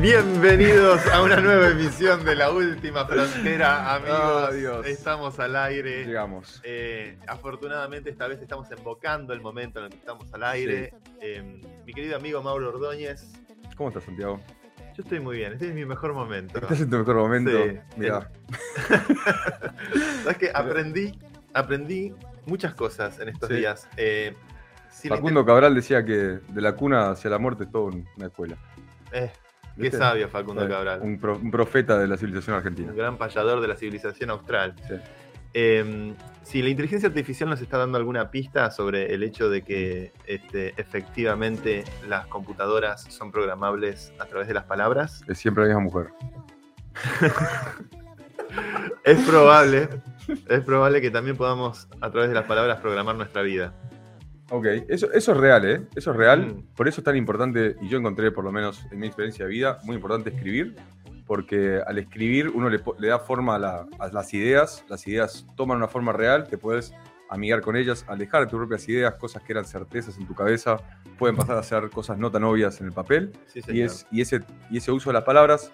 Bienvenidos a una nueva emisión de La Última Frontera, amigos. Oh, Dios. Estamos al aire. Llegamos. Eh, afortunadamente esta vez estamos invocando el momento en el que estamos al aire. Eh, mi querido amigo Mauro Ordóñez, ¿Cómo estás, Santiago? yo estoy muy bien, este es mi mejor momento. ¿Estás en tu mejor momento? Sí. Mirá. ¿Sabes qué? Aprendí, aprendí muchas cosas en estos Sí. días. Eh, Facundo Cabral decía que de la cuna hacia la muerte es todo un- una escuela. eh, qué sabio Facundo Cabral. Un, pro- un profeta de la civilización argentina. un gran payador de la civilización austral. Sí. Eh, si la inteligencia artificial nos está dando alguna pista sobre el hecho de que este, efectivamente las computadoras son programables a través de las palabras, Es siempre la misma mujer. es probable, es probable que también podamos a través de las palabras programar nuestra vida. Ok, eso, eso es real, ¿eh? Eso es real. Mm. Por eso es tan importante, y yo encontré, por lo menos en mi experiencia de vida, muy importante escribir, porque al escribir uno le, le da forma a, la- a las ideas, las ideas toman una forma real, te puedes amigar con ellas, alejar de tus propias ideas, cosas que eran certezas en tu cabeza, pueden pasar a ser cosas no tan obvias en el papel. Sí, Y, es, y, ese, y ese uso de las palabras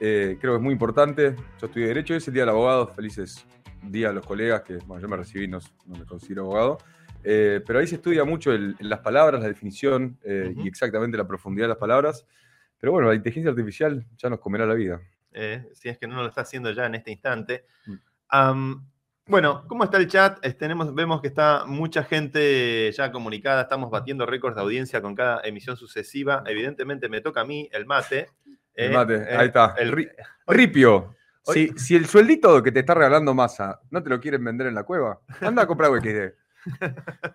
eh, creo que es muy importante. Yo estudié Derecho, es el Día del Abogado, felices días a los colegas, que bueno, yo me recibí, no, no me considero abogado. Eh, pero ahí se estudia mucho el- las palabras, la definición eh, y exactamente la profundidad de las palabras. Pero bueno, la inteligencia artificial ya nos comerá la vida. eh, si es que no lo está haciendo ya en este instante. Mm. Bueno, ¿cómo está el chat? Tenemos, vemos que está mucha gente ya comunicada, estamos batiendo récords de audiencia con cada emisión sucesiva. Evidentemente me toca a mí el mate. El mate, ahí está. el- Ri- Ripio, si, si el sueldito que te está regalando masa no te lo quieren vender en la cueva, anda a comprar UXD.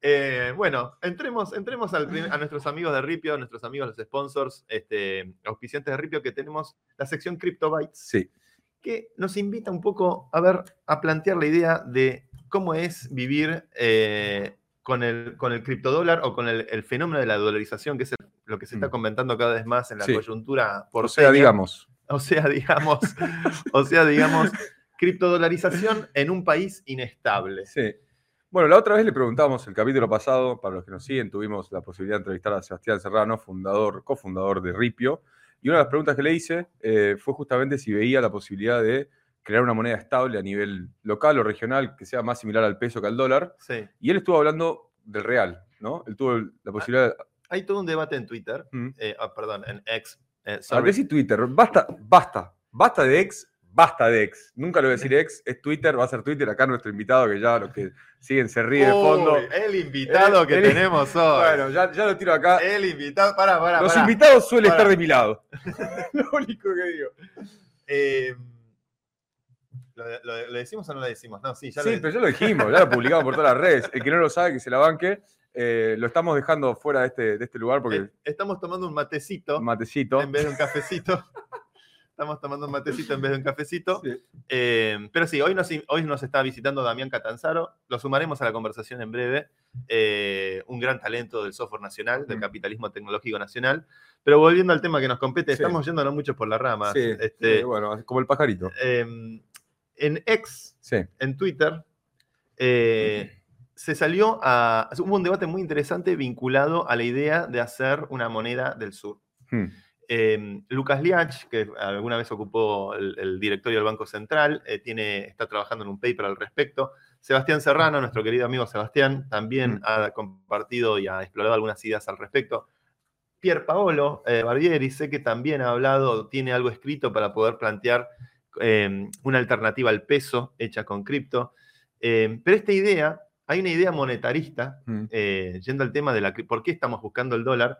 Eh, bueno, entremos, entremos al a nuestros amigos de Ripio, a nuestros amigos, los sponsors, este, auspiciantes de Ripio, que tenemos la sección CryptoBytes. Sí, que nos invita un poco a ver, a plantear la idea de cómo es vivir eh, con, el, con el criptodólar o con el, el fenómeno de la dolarización, que es el- lo que se está Mm. comentando cada vez más en la Sí. coyuntura por o sea, digamos. O sea, digamos, o sea, digamos, criptodolarización en un país inestable. Sí. Bueno, la otra vez le preguntamos, el capítulo pasado, para los que nos siguen, tuvimos la posibilidad de entrevistar a Sebastián Serrano, fundador, cofundador de Ripio, y una de las preguntas que le hice eh, fue justamente si veía la posibilidad de crear una moneda estable a nivel local o regional que sea más similar al peso que al dólar, Sí. y él estuvo hablando del real, ¿no? Él tuvo la posibilidad... Hay todo un debate en Twitter, Mm. eh, ah, perdón, en X. eh, ¿A qué sí Twitter? Basta, basta, basta de ex, basta de ex. Nunca lo voy a decir ex, es Twitter, va a ser Twitter. Acá nuestro invitado, que ya los que siguen se ríen de fondo. Uy, el invitado El- que el- tenemos hoy. Bueno, ya, ya lo tiro acá. El invitado, para, para, Los pará. invitados suelen Pará. estar de mi lado. lo único que digo. Eh, ¿lo, lo- lo decimos o no lo decimos? No, sí, ya sí, lo pero ya lo dijimos, ya lo publicamos por todas las redes. El que no lo sabe, que se la banque. Eh, lo estamos dejando fuera de este, de este lugar porque Eh, Estamos tomando un matecito matecito. en vez de un cafecito. Estamos tomando un matecito en vez de un cafecito. Sí. Eh, pero sí, hoy nos, hoy nos está visitando Damián Catanzaro. Lo sumaremos a la conversación en breve. Eh, un gran talento del software nacional, del Mm. capitalismo tecnológico nacional. Pero volviendo al tema que nos compete, Sí. estamos yéndonos mucho por las ramas. Sí, Este, bueno, como el pajarito. eh, en X, Sí. en Twitter, eh, se salió a. Hubo un debate muy interesante vinculado a la idea de hacer una moneda del sur. Hmm. Eh, Lucas Liach, que alguna vez ocupó el, el directorio del Banco Central, eh, tiene, está trabajando en un paper al respecto. Sebastián Serrano, nuestro querido amigo Sebastián, también Mm. ha compartido y ha explorado algunas ideas al respecto. Pier Paolo eh, Barbieri, sé que también ha hablado, tiene algo escrito para poder plantear eh, una alternativa al peso hecha con cripto. Eh, pero esta idea, hay una idea monetarista, Hmm. eh, yendo al tema de la, por qué estamos buscando el dólar.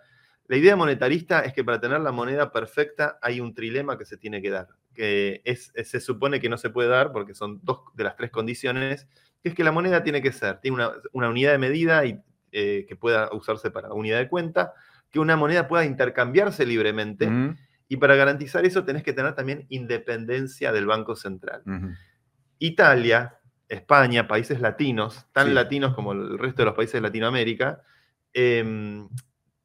La idea monetarista es que para tener la moneda perfecta hay un trilema que se tiene que dar, que es, es- se supone que no se puede dar porque son dos de las tres condiciones, que es que la moneda tiene que ser, tiene una, una unidad de medida y, eh, que pueda usarse para unidad de cuenta, que una moneda pueda intercambiarse libremente y para garantizar eso tenés que tener también independencia del Banco Central. Italia, España, países latinos, tan Sí. latinos como el resto de los países de Latinoamérica, em,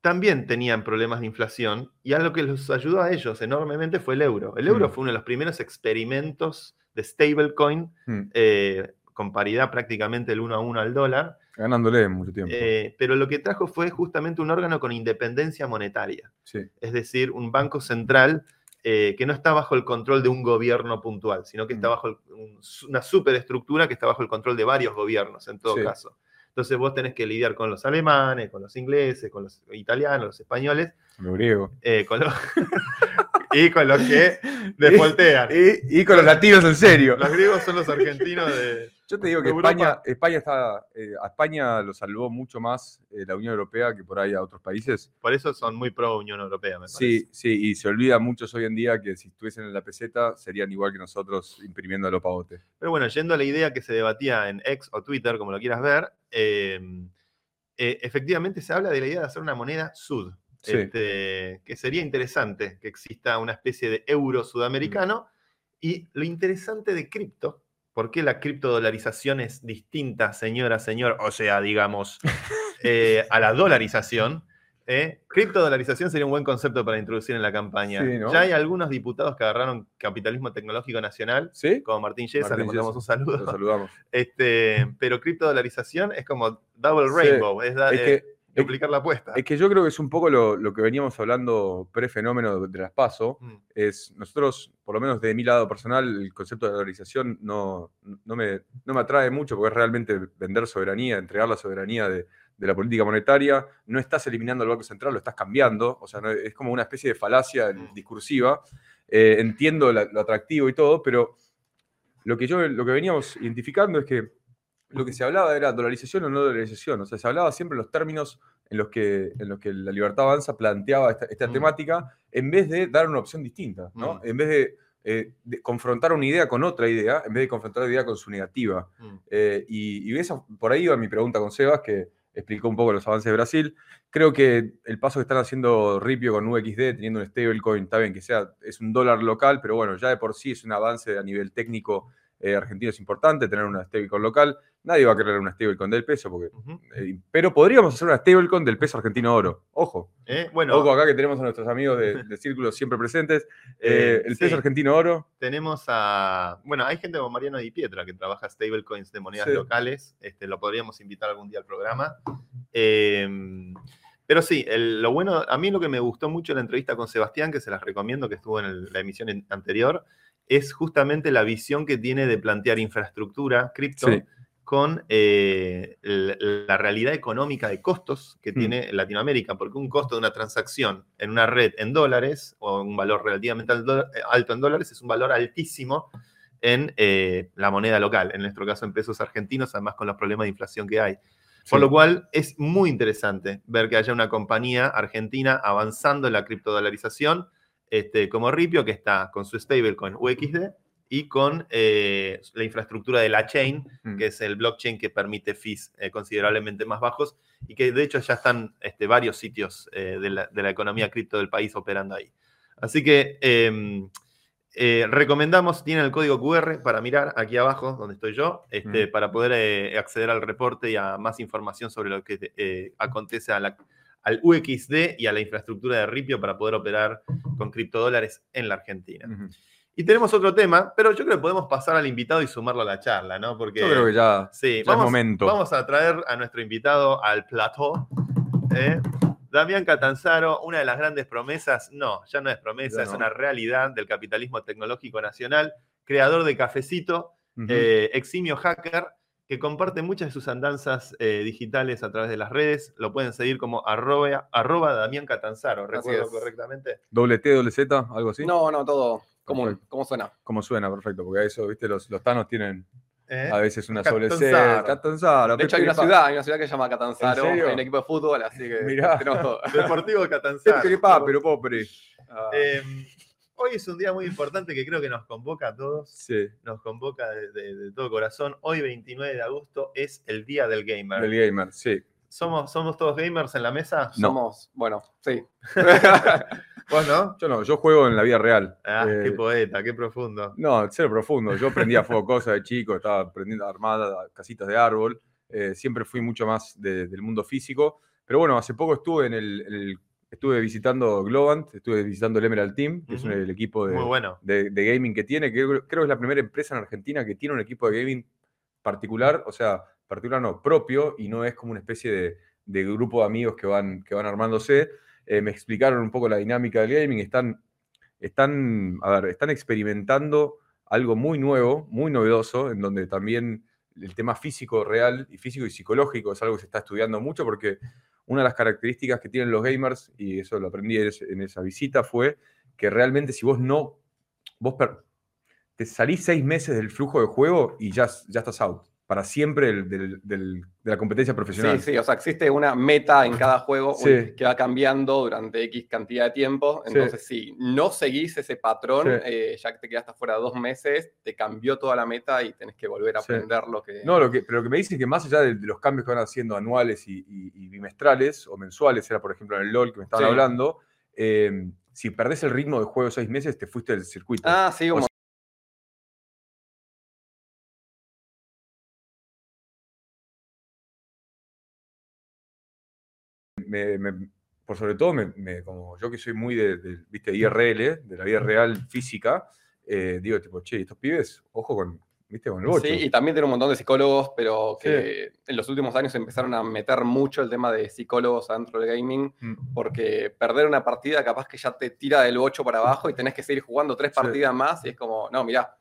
también tenían problemas de inflación y algo que los ayudó a ellos enormemente fue el euro. El euro Mm. fue uno de los primeros experimentos de stablecoin Mm. eh, con paridad prácticamente el uno a uno al dólar. Ganándole mucho tiempo. Eh, pero lo que trajo fue justamente un órgano con independencia monetaria. sí. Es decir, un banco central eh, que no está bajo el control de un gobierno puntual, sino que está Mm. bajo el- un- una superestructura que está bajo el control de varios gobiernos, en todo Sí. caso. Entonces vos tenés que lidiar con los alemanes, con los ingleses, con los italianos, los españoles, Lo griego. eh, con los y con los que defoltean. Y, y con los latinos en serio. Los griegos son los argentinos de... Yo te digo que España, España está, eh, a España lo salvó mucho más eh, la Unión Europea que por ahí a otros países. Por eso son muy pro Unión Europea, me parece. Sí, sí, y se olvida muchos hoy en día que si estuviesen en la peseta serían igual que nosotros imprimiendo los pavotes. Pero bueno, yendo a la idea que se debatía en X o Twitter, como lo quieras ver, eh, eh, efectivamente se habla de la idea de hacer una moneda sud, Sí. este, que sería interesante que exista una especie de euro sudamericano. Y lo interesante de cripto, ¿por qué la criptodolarización es distinta, señora, señor? O sea, digamos, eh, a la dolarización. ¿eh? Criptodolarización sería un buen concepto para introducir en la campaña. Sí, ¿no? Ya hay algunos diputados que agarraron capitalismo tecnológico nacional ¿Sí? como Martín Yesa, le mandamos un saludo. saludamos. Este, pero criptodolarización es como double rainbow, es, da- Es eh, que, duplicar la apuesta. es que yo creo que es un poco lo, lo que veníamos hablando pre-fenómeno de las PASO. Mm, Es, nosotros, por lo menos de mi lado personal, el concepto de dolarización no, no, me, no me atrae mucho porque es realmente vender soberanía, entregar la soberanía de, de la política monetaria. No estás eliminando el Banco Central, lo estás cambiando. O sea, no- es como una especie de falacia Mm. discursiva. Eh, entiendo la- lo atractivo y todo, pero lo que, yo, lo que veníamos identificando es que lo que se hablaba era dolarización o no dolarización. O sea, se hablaba siempre los términos en los que, en los que la libertad avanza planteaba esta, esta Mm. temática, en vez de dar una opción distinta, ¿no? Mm. En vez de, eh, de confrontar una idea con otra idea, en vez de confrontar la idea con su negativa. mm. Eh, y, y esa- por ahí iba mi pregunta con Sebas, que explicó un poco los avances de Brasil. Creo que el paso que están haciendo Ripio con UXD, teniendo un stablecoin, está bien que sea, es un dólar local, pero bueno, ya de por sí es un avance a nivel técnico eh, argentino, es importante tener una stablecoin local. Nadie va a querer una stablecoin del peso, porque, eh, pero podríamos hacer una stablecoin del peso argentino oro. Ojo. Eh, Bueno, Ojo acá que tenemos a nuestros amigos de, de Círculo siempre presentes. Eh, el sí. peso argentino oro. tenemos a. Bueno, hay gente como Mariano Di Pietra que trabaja stablecoins de monedas Sí. locales. Este, lo podríamos invitar algún día al programa. Pero sí, el- lo bueno, a mí lo que me gustó mucho de la entrevista con Sebastián, que se las recomiendo, que estuvo en el- la emisión anterior, es justamente la visión que tiene de plantear infraestructura cripto Sí. con eh, la, realidad económica de costos que Mm. tiene Latinoamérica, porque un costo de una transacción en una red en dólares, o un valor relativamente alto en dólares, es un valor altísimo en eh, la moneda local, en nuestro caso en pesos argentinos, además con los problemas de inflación que hay. Por lo cual es muy interesante ver que haya una compañía argentina avanzando en la criptodolarización, este, como Ripio, que está con su stablecoin UXD y con eh, la infraestructura de la chain, Mm. que es el blockchain que permite fees eh, considerablemente más bajos y que de hecho ya están este, varios sitios eh, de, la, de la economía cripto del país operando ahí. Así que em, recomendamos, tienen el código QR para mirar aquí abajo, donde estoy yo, este, Mm. para poder acceder al reporte y a más información sobre lo que acontece a la- al UXD y a la infraestructura de Ripio para poder operar con criptodólares en la Argentina. Y tenemos otro tema, pero yo creo que podemos pasar al invitado y sumarlo a la charla, ¿no? Porque Yo creo que ya, Sí, ya es vamos, momento. vamos a traer a nuestro invitado al plató. ¿eh? Damián Catanzaro, una de las grandes promesas, no, ya no es promesa, Ya es no. una realidad del capitalismo tecnológico nacional, creador de Cafecito, eh, eximio hacker, que comparte muchas de sus andanzas eh, digitales a través de las redes. Lo pueden seguir como arroba, arroba Damián Catanzaro, ¿recuerdo correctamente? doble T, doble Z, algo así. No, no, todo. ¿Cómo, Perfecto. cómo suena? Como suena, perfecto, porque a eso, viste, los, los tanos tienen ¿Eh? a veces una doble C. Catanzaro. Catanzaro. De hecho, hay una ciudad, hay una ciudad que se llama Catanzaro, hay un equipo de fútbol, así que Mirá. tenemos todo. Deportivo Catanzaro. Pa, pero pobre. Ah, Eh, hoy es un día muy importante que creo que nos convoca a todos. sí, nos convoca de, de- de todo corazón. Hoy, 29 de agosto, es el Día del Gamer. del gamer, sí. ¿Somos, ¿Somos todos gamers en la mesa? No. Somos, bueno, sí. ¿Vos no? Yo no, yo juego en la vida real. Ah, Eh, qué poeta, qué profundo. No, cero profundo. Yo prendía fuego cosas de chico, estaba aprendiendo a armar casitas de árbol. Eh, siempre fui mucho más de- del mundo físico. Pero bueno, hace poco estuve en el, en el- estuve visitando Globant, estuve visitando el Emerald Team, que es Ujú. un- el equipo de, bueno. de, de gaming que tiene, que creo, creo que es la primera empresa en Argentina que tiene un equipo de gaming particular, o sea, particular no, propio, y no es como una especie de, de grupo de amigos que van, que van armándose. Eh, me explicaron un poco la dinámica del gaming, están, están, a ver, están experimentando algo muy nuevo, muy novedoso, en donde también el tema físico real y físico y psicológico es algo que se está estudiando mucho porque una de las características que tienen los gamers, y eso lo aprendí en esa visita, fue que realmente si vos no, vos per- te salís seis meses del flujo de juego y ya, ya estás out, para siempre del- del- del- de la competencia profesional. Sí, sí, o sea, existe una meta en cada juego Sí. que va cambiando durante X cantidad de tiempo. Sí. Entonces, si no seguís ese patrón, Sí. eh, ya que te quedaste fuera dos meses, te cambió toda la meta y tenés que volver a aprender lo que. No, lo que, pero lo que me dicen es que más allá de, de los cambios que van haciendo anuales y, y- y bimestrales o mensuales, era por ejemplo en el LOL que me estaban hablando, eh, si perdés el ritmo de juego seis meses, te fuiste del circuito. Ah, sí, como- me- me- por sobre todo, me, me- como yo que soy muy de, de, ¿viste? IRL, de la vida real física, eh, digo, tipo, che, estos pibes, ojo con, ¿viste? con el bocho. Sí, y también tiene un montón de psicólogos, pero que en los últimos años empezaron a meter mucho el tema de psicólogos adentro del gaming, Mm. porque perder una partida capaz que ya te tira del 8 para abajo y tenés que seguir jugando tres Sí. partidas más y es como, no, mirá,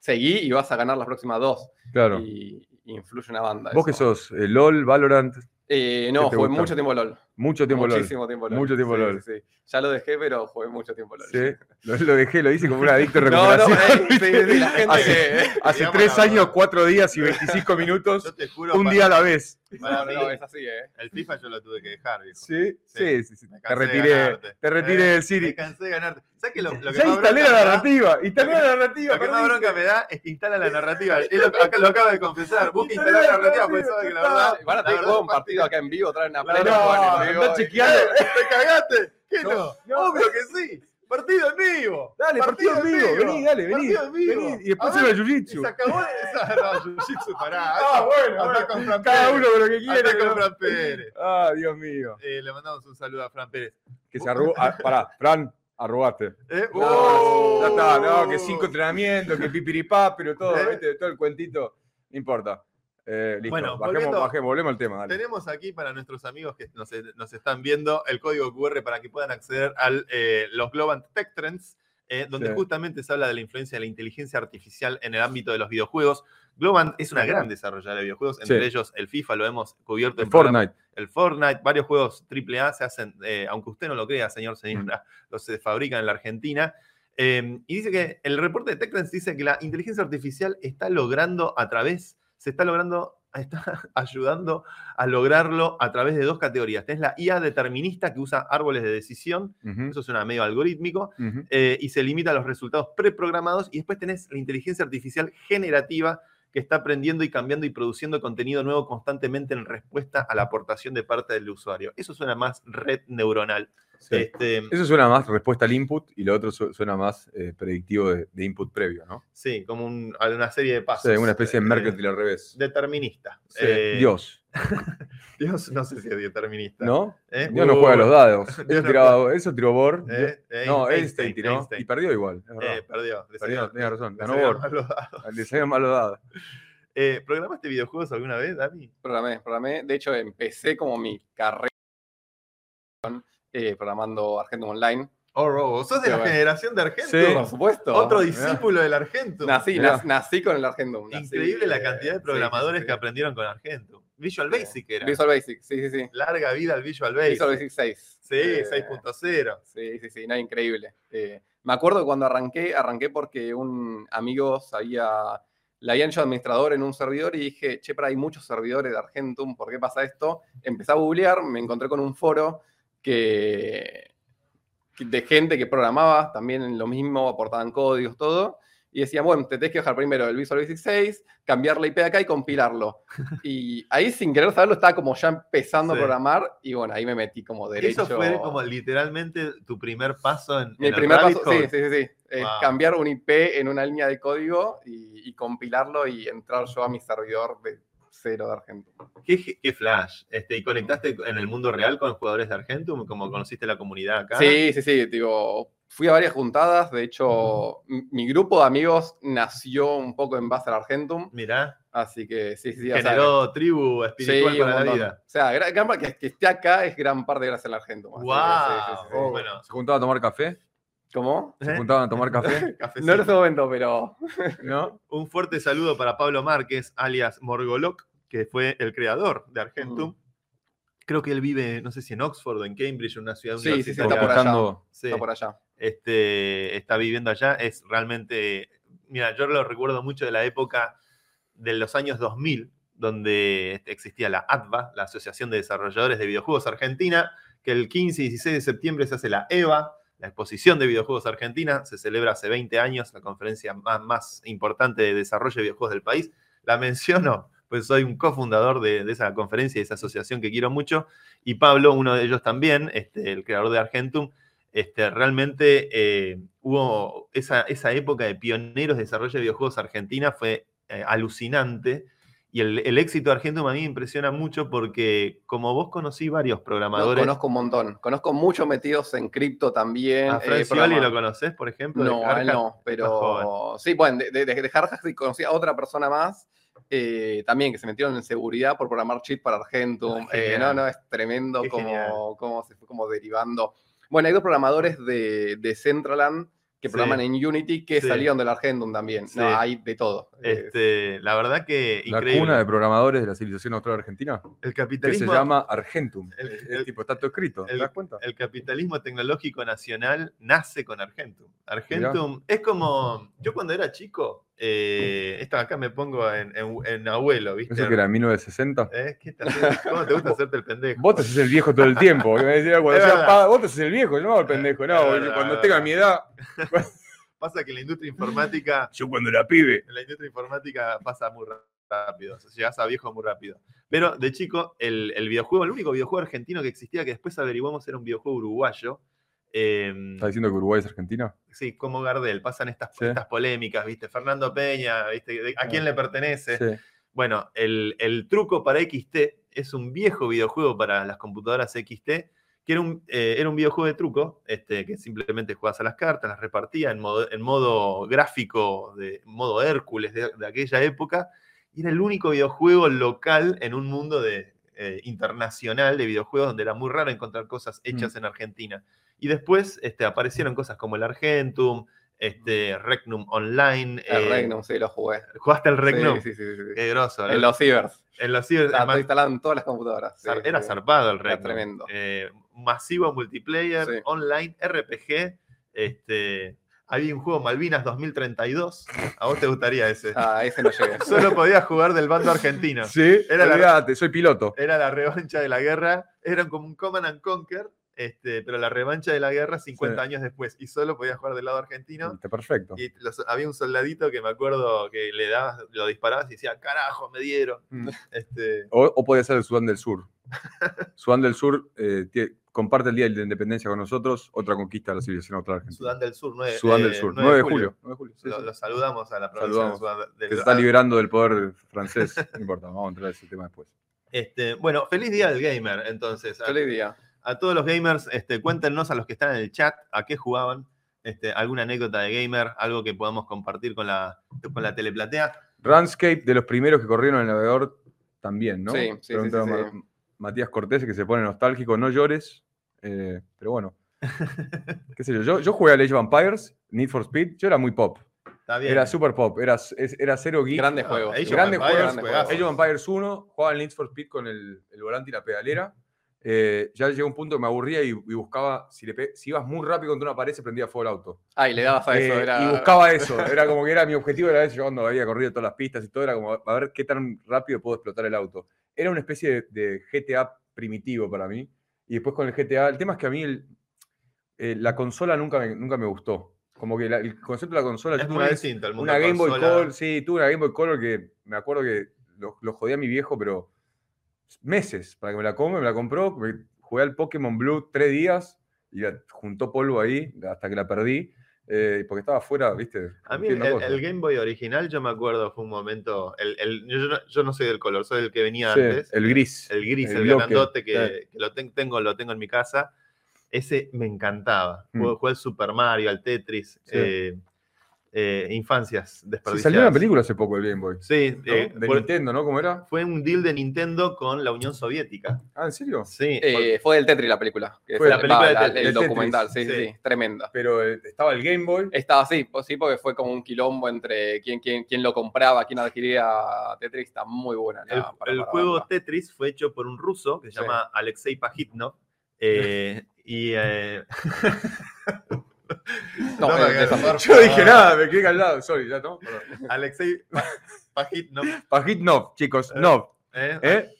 seguí y vas a ganar las próximas dos. Claro. Y, y influye una banda. Vos que sos eh, LOL, Valorant, Eh, no, ¿qué te jugué gusta? mucho tiempo LOL. Mucho tiempo LOL. Muchísimo tiempo LOL. Mucho tiempo Sí, LOL. sí, sí. Ya lo dejé, pero jugué mucho tiempo LOL. Sí, lo, lo dejé, lo hice como un adicto No, no, recuperación. sí, sí, la gente hace, que... hace tres la años, cuatro días y 25 minutos, Yo te juro, un para- día a la vez. para No, mí, no, es así, ¿eh? el FIFA yo lo tuve que dejar, viejo. Sí, sí, sí. sí. Me Te de retiré, te retiré Eh, del Me City. cansé de ganarte. ¿Sabes qué? Lo, lo que Ya instalé la me narrativa, instalé la narrativa. Lo que más bronca me da es que instala la narrativa. Él lo, acaba de confesar. Busca instalar la narrativa porque sabe que la verdad. Van a tener un partido acá en vivo, traen una La y- chequeando. ¡Te cagaste! ¿Qué no? Obvio que sí. Partido en vivo. Dale, partido en vivo, vení, dale, vení. Partido en vivo. vení, Y después se va jiu-jitsu. Se acabó esa. No, Jiu-Jitsu, pará. Ah, bueno, Anda con Fran Cada uno con lo que quiere. Anda con Fran Pérez. Ah, Dios mío. Eh, le mandamos un saludo a Fran Pérez. Que se arrugó. ah, pará, Fran, arrugaste. ¿Eh? No, ¡Oh! ya está, no, que cinco entrenamientos, que pipiripá, pero todo, ¿Eh? ¿viste? todo el cuentito. No importa. Eh, listo, Bueno, bajemos, bajemos, volvemos al tema. Dale. Tenemos aquí para nuestros amigos que nos, nos están viendo el código QR para que puedan acceder a los Globant Tech Trends, eh, donde Sí. justamente se habla de la influencia de la inteligencia artificial en el ámbito de los videojuegos. Globant es una gran desarrolladora de videojuegos, entre Sí. ellos el FIFA, lo hemos cubierto El en programa- Fortnite. el Fortnite, varios juegos AAA se hacen, eh, aunque usted no lo crea, señor, señora, los se fabrican en la Argentina. Eh, y dice que el reporte de TechCrunch dice que la inteligencia artificial está logrando a través, se está logrando, está ayudando a lograrlo a través de dos categorías. Tenés la IA determinista que usa árboles de decisión, Ujú, eso suena medio algorítmico, eh, y se limita a los resultados preprogramados. Y después tenés la inteligencia artificial generativa que está aprendiendo y cambiando y produciendo contenido nuevo constantemente en respuesta a la aportación de parte del usuario. Eso suena más red neuronal. Sí. Este, Eso suena más respuesta al input y lo otro su- suena más eh, predictivo de, de input previo, ¿no? sí, como un- una serie de pasos. Sí, una especie de eh, Merkel al revés. Determinista. Sí, Eh, Dios, Dios, no sé si es determinista. ¿no? ¿Eh? Dios no Uh, juega a los dados. Dios Eso, no tiraba- eso tiró Bohr. eh, eh, no, Einstein, Einstein tiró. Einstein. Y perdió igual. Eh, perdió. Perdió, tenía razón. Ganó Bohr. Le salieron mal los dados. Eh, ¿Programaste videojuegos alguna vez, Dani? Programé, programé. De hecho, empecé como mi carrera eh, programando Argentum Online. Oh, Robo, sos de la bueno. generación de Argentum. Sí. Por supuesto. Otro mirá. discípulo del Argentum. Nací, Mirá. nac- nací con el Argentum. nací, Increíble la eh, cantidad de sí, programadores sí, sí, que aprendieron con Argentum. Visual. Basic era. Visual Basic, sí, sí, sí. Larga vida al Visual Basic. Visual Basic 6. Sí, Eh, 6.0. Sí, sí, sí, no, increíble. Eh, me acuerdo que cuando arranqué, arranqué porque un amigo sabía, le habían hecho administrador en un servidor y dije, che, pero hay muchos servidores de Argentum, ¿por qué pasa esto? Empecé a googlear, me encontré con un foro que, de gente que programaba también lo mismo, aportaban códigos, todo. Y decían, bueno, te tenés que bajar primero el Visual Basic 6, cambiar la IP de acá y compilarlo. Y ahí, sin querer saberlo, estaba como ya empezando Sí. a programar. Y bueno, ahí me metí como derecho. Eso fue como literalmente tu primer paso en, Mi en primer paso, sí, sí, sí. Es Wow. cambiar un IP en una línea de código y, y compilarlo y entrar yo a mi servidor de cero de Argentum. ¿Qué, qué flash. Este, ¿Y conectaste en el mundo real con jugadores de Argentum? ¿Como conociste la comunidad acá? Sí, sí, sí, digo, fui a varias juntadas, de hecho, mi grupo de amigos nació un poco en base al Argentum, Mirá, así que sí, sí, o sea, generó tribu espiritual sí, para la vida. O sea, gran, gran parte- que, que esté acá es gran parte gracias al Argentum. ¡Wow! sí, sí. Oh, Bueno, ¿Se juntaban a tomar café? ¿Cómo? ¿Se ¿Eh? juntaban a tomar café? No en ese momento, pero ¿No? Un fuerte saludo para Pablo Márquez, alias Morgoloc, que fue el creador de Argentum. Creo que él vive, no sé si en Oxford o en Cambridge, una ciudad Sí, sí, sí, está por allá. Sí, está por allá. este, está viviendo allá. Es realmente, mira, yo lo recuerdo mucho de la época de los años 2000, donde existía la ADVA, la Asociación de Desarrolladores de Videojuegos Argentina, que el 15 y 16 de septiembre se hace la EVA, la Exposición de Videojuegos Argentina, se celebra hace 20 años, la conferencia más, más importante de desarrollo de videojuegos del país. La menciono, pues soy un cofundador de, de esa conferencia y esa asociación que quiero mucho, y Pablo, uno de ellos también, este, el creador de Argentum, este, realmente eh, hubo esa, esa época de pioneros de desarrollo de videojuegos argentina fue eh, alucinante. Y el, el éxito de Argentum a mí me impresiona mucho porque, como vos conocí varios No, programadores. conozco un montón. Conozco muchos metidos en cripto también. a eh, lo conoces, por ejemplo? de No, Hardhat? no, pero sí, bueno, de, de, de conocí a otra persona más, eh, también que se metieron en seguridad por programar cheats para Argentum. Ah, Eh, no, no, es tremendo cómo, cómo se fue como derivando. Bueno, hay dos programadores de, de Centraland que Sí. programan en Unity que Sí. salieron del Argentum también. Sí. No, hay de todo. Este, la verdad que La increíble. cuna de programadores de la civilización austral argentina, el que capitalismo, se llama Argentum. El- Es el- tipo, está todo escrito, ¿te el- das cuenta? el capitalismo tecnológico nacional nace con Argentum. Argentum es como, yo cuando era chico, eh, esto acá me pongo en, en- en abuelo, ¿viste? Eso que era en 1960. ¿Eh? ¿Qué? ¿Cómo te gusta hacerte el pendejo? Vos te haces el viejo todo el tiempo. Cuando Es sea vos te haces el viejo, yo no hago el pendejo. No, verdad, cuando tenga mi edad, Pasa que en la industria informática, yo cuando era pibe. en la industria informática pasa muy rápido, llegás a viejo muy rápido. Pero de chico, el, el videojuego, el único videojuego argentino que existía, que después averiguamos era un videojuego uruguayo. Eh, ¿Estás diciendo que Uruguay es Argentina? sí, como Gardel, pasan estas, Sí. estas polémicas, ¿viste? Fernando Peña, ¿viste? ¿A quién le pertenece? Sí. Bueno, el, el truco para XT es un viejo videojuego para las computadoras XT, que era un, eh, era un videojuego de truco, este, que simplemente jugabas a las cartas, las repartía en modo, en modo gráfico, de modo Hércules de, de aquella época, y era el único videojuego local en un mundo de, eh, internacional de videojuegos donde era muy raro encontrar cosas hechas en Argentina. Y después este, aparecieron cosas como el Argentum, este, Regnum Online. el eh, Regnum, sí, lo jugué. ¿Jugaste el Regnum? Sí, sí, sí, sí. Qué grosso. En los cibers. En los ciber- Está, además, instalado en todas las computadoras. sí, era sí. zarpado el Era Regnum. tremendo. Eh, masivo multiplayer, Sí. online, RPG. Este, había un juego Malvinas 2032. A vos te gustaría ese. Ah, ese no llegué. Solo podías jugar del bando argentino. Sí, Era la- soy piloto. Era la revancha de la guerra. Era como un Command and Conquer. Este, pero la revancha de la guerra 50 Sí. años después. Y solo podías jugar del lado argentino. Está perfecto. Y los- había un soldadito que me acuerdo que le dabas, lo disparabas y decía, carajo, me dieron. Mm. Este, O, o podía ser el Sudán del Sur. Sudán del Sur eh, comparte el Día de la Independencia con nosotros, otra conquista de la civilización austral argentina. Sudán del Sur, 9, Sudán del Sur, 9 de julio. 9 de julio, sí, Lo, sí. lo saludamos a la provincia Saludamos. de Sudán del Que se está liberando del poder francés. No importa, vamos a entrar a ese tema después. Este, bueno, feliz día del gamer, entonces. Feliz día. A todos los gamers, este, cuéntenos a los que están en el chat a qué jugaban, este, alguna anécdota de gamer, algo que podamos compartir con la, con la teleplatea. Runscape, de los primeros que corrieron el navegador, también, ¿no? Sí, sí, sí, Preguntaba sí, Ma- sí. Matías Cortés, que se pone nostálgico, no llores. eh, pero bueno. ¿Qué sé yo? yo? Yo jugué a Age of Empires, Need for Speed, yo era muy pop. Está bien. Era super pop, era, era cero geek. Grandes Ah, juegos. Age of. Age of Empires 1, jugaba al Need for Speed con el, el volante y la pedalera. Eh, ya llegó un punto que me aburría y, y buscaba, si, le pe- si ibas muy rápido contra una pared, se prendía fuego el auto. Ah, y le dabas a eso. Eh, era... Y buscaba eso, era como que era mi objetivo, era eso, yo cuando había corrido todas las pistas y todo, era como a ver qué tan rápido puedo explotar el auto. Era una especie de, de GTA primitivo para mí. Y después con el GTA, el tema es que a mí el- eh, la consola nunca me, nunca me gustó. Como que la- el concepto de la consola, es yo muy tuve distinto el mundo una Game Boy. Color, sí, tuve una Game Boy Color que me acuerdo que lo, lo jodía a mi viejo, pero meses para que me la compre, me la compró, me- jugué al Pokémon Blue tres días y la- juntó polvo ahí hasta que la perdí, eh, porque estaba afuera, viste. A mí el, el Game Boy original, yo me acuerdo, fue un momento. El, el- yo, no, yo no soy del color, soy del que venía Sí, antes. el gris. el gris, el grandote que, sí. que lo ten- tengo, lo tengo en mi casa. Ese me encantaba. Mm. Jugué, jugué al Super Mario, al Tetris, Sí. eh, eh, infancias Se desperdiciadas. salió una película hace poco del Game Boy. Sí, ¿no? eh, de fue, Nintendo, ¿no? ¿Cómo era? fue un deal de Nintendo con la Unión Soviética. Ah, ¿en serio? Sí, Eh, fue del Tetris la película. que Fue la el- película va, de la- Tetris, el Tetris, documental, sí, sí, sí. sí, tremenda. Pero eh, estaba el Game Boy. Estaba así, pues sí, porque fue como un quilombo entre quién, quién, quién lo compraba, quién adquiría Tetris. Está muy buena. la- el, para- el para juego. Tetris fue hecho por un ruso que se Sí. llama Alexei Pajitnov. eh, y eh, No, No, eh, parte. Yo dije nada, me quedé al lado. Sorry, ya no. Perdón. Alexei Pa- Pajitnov, Pajit no, chicos, no. eh, ¿Eh?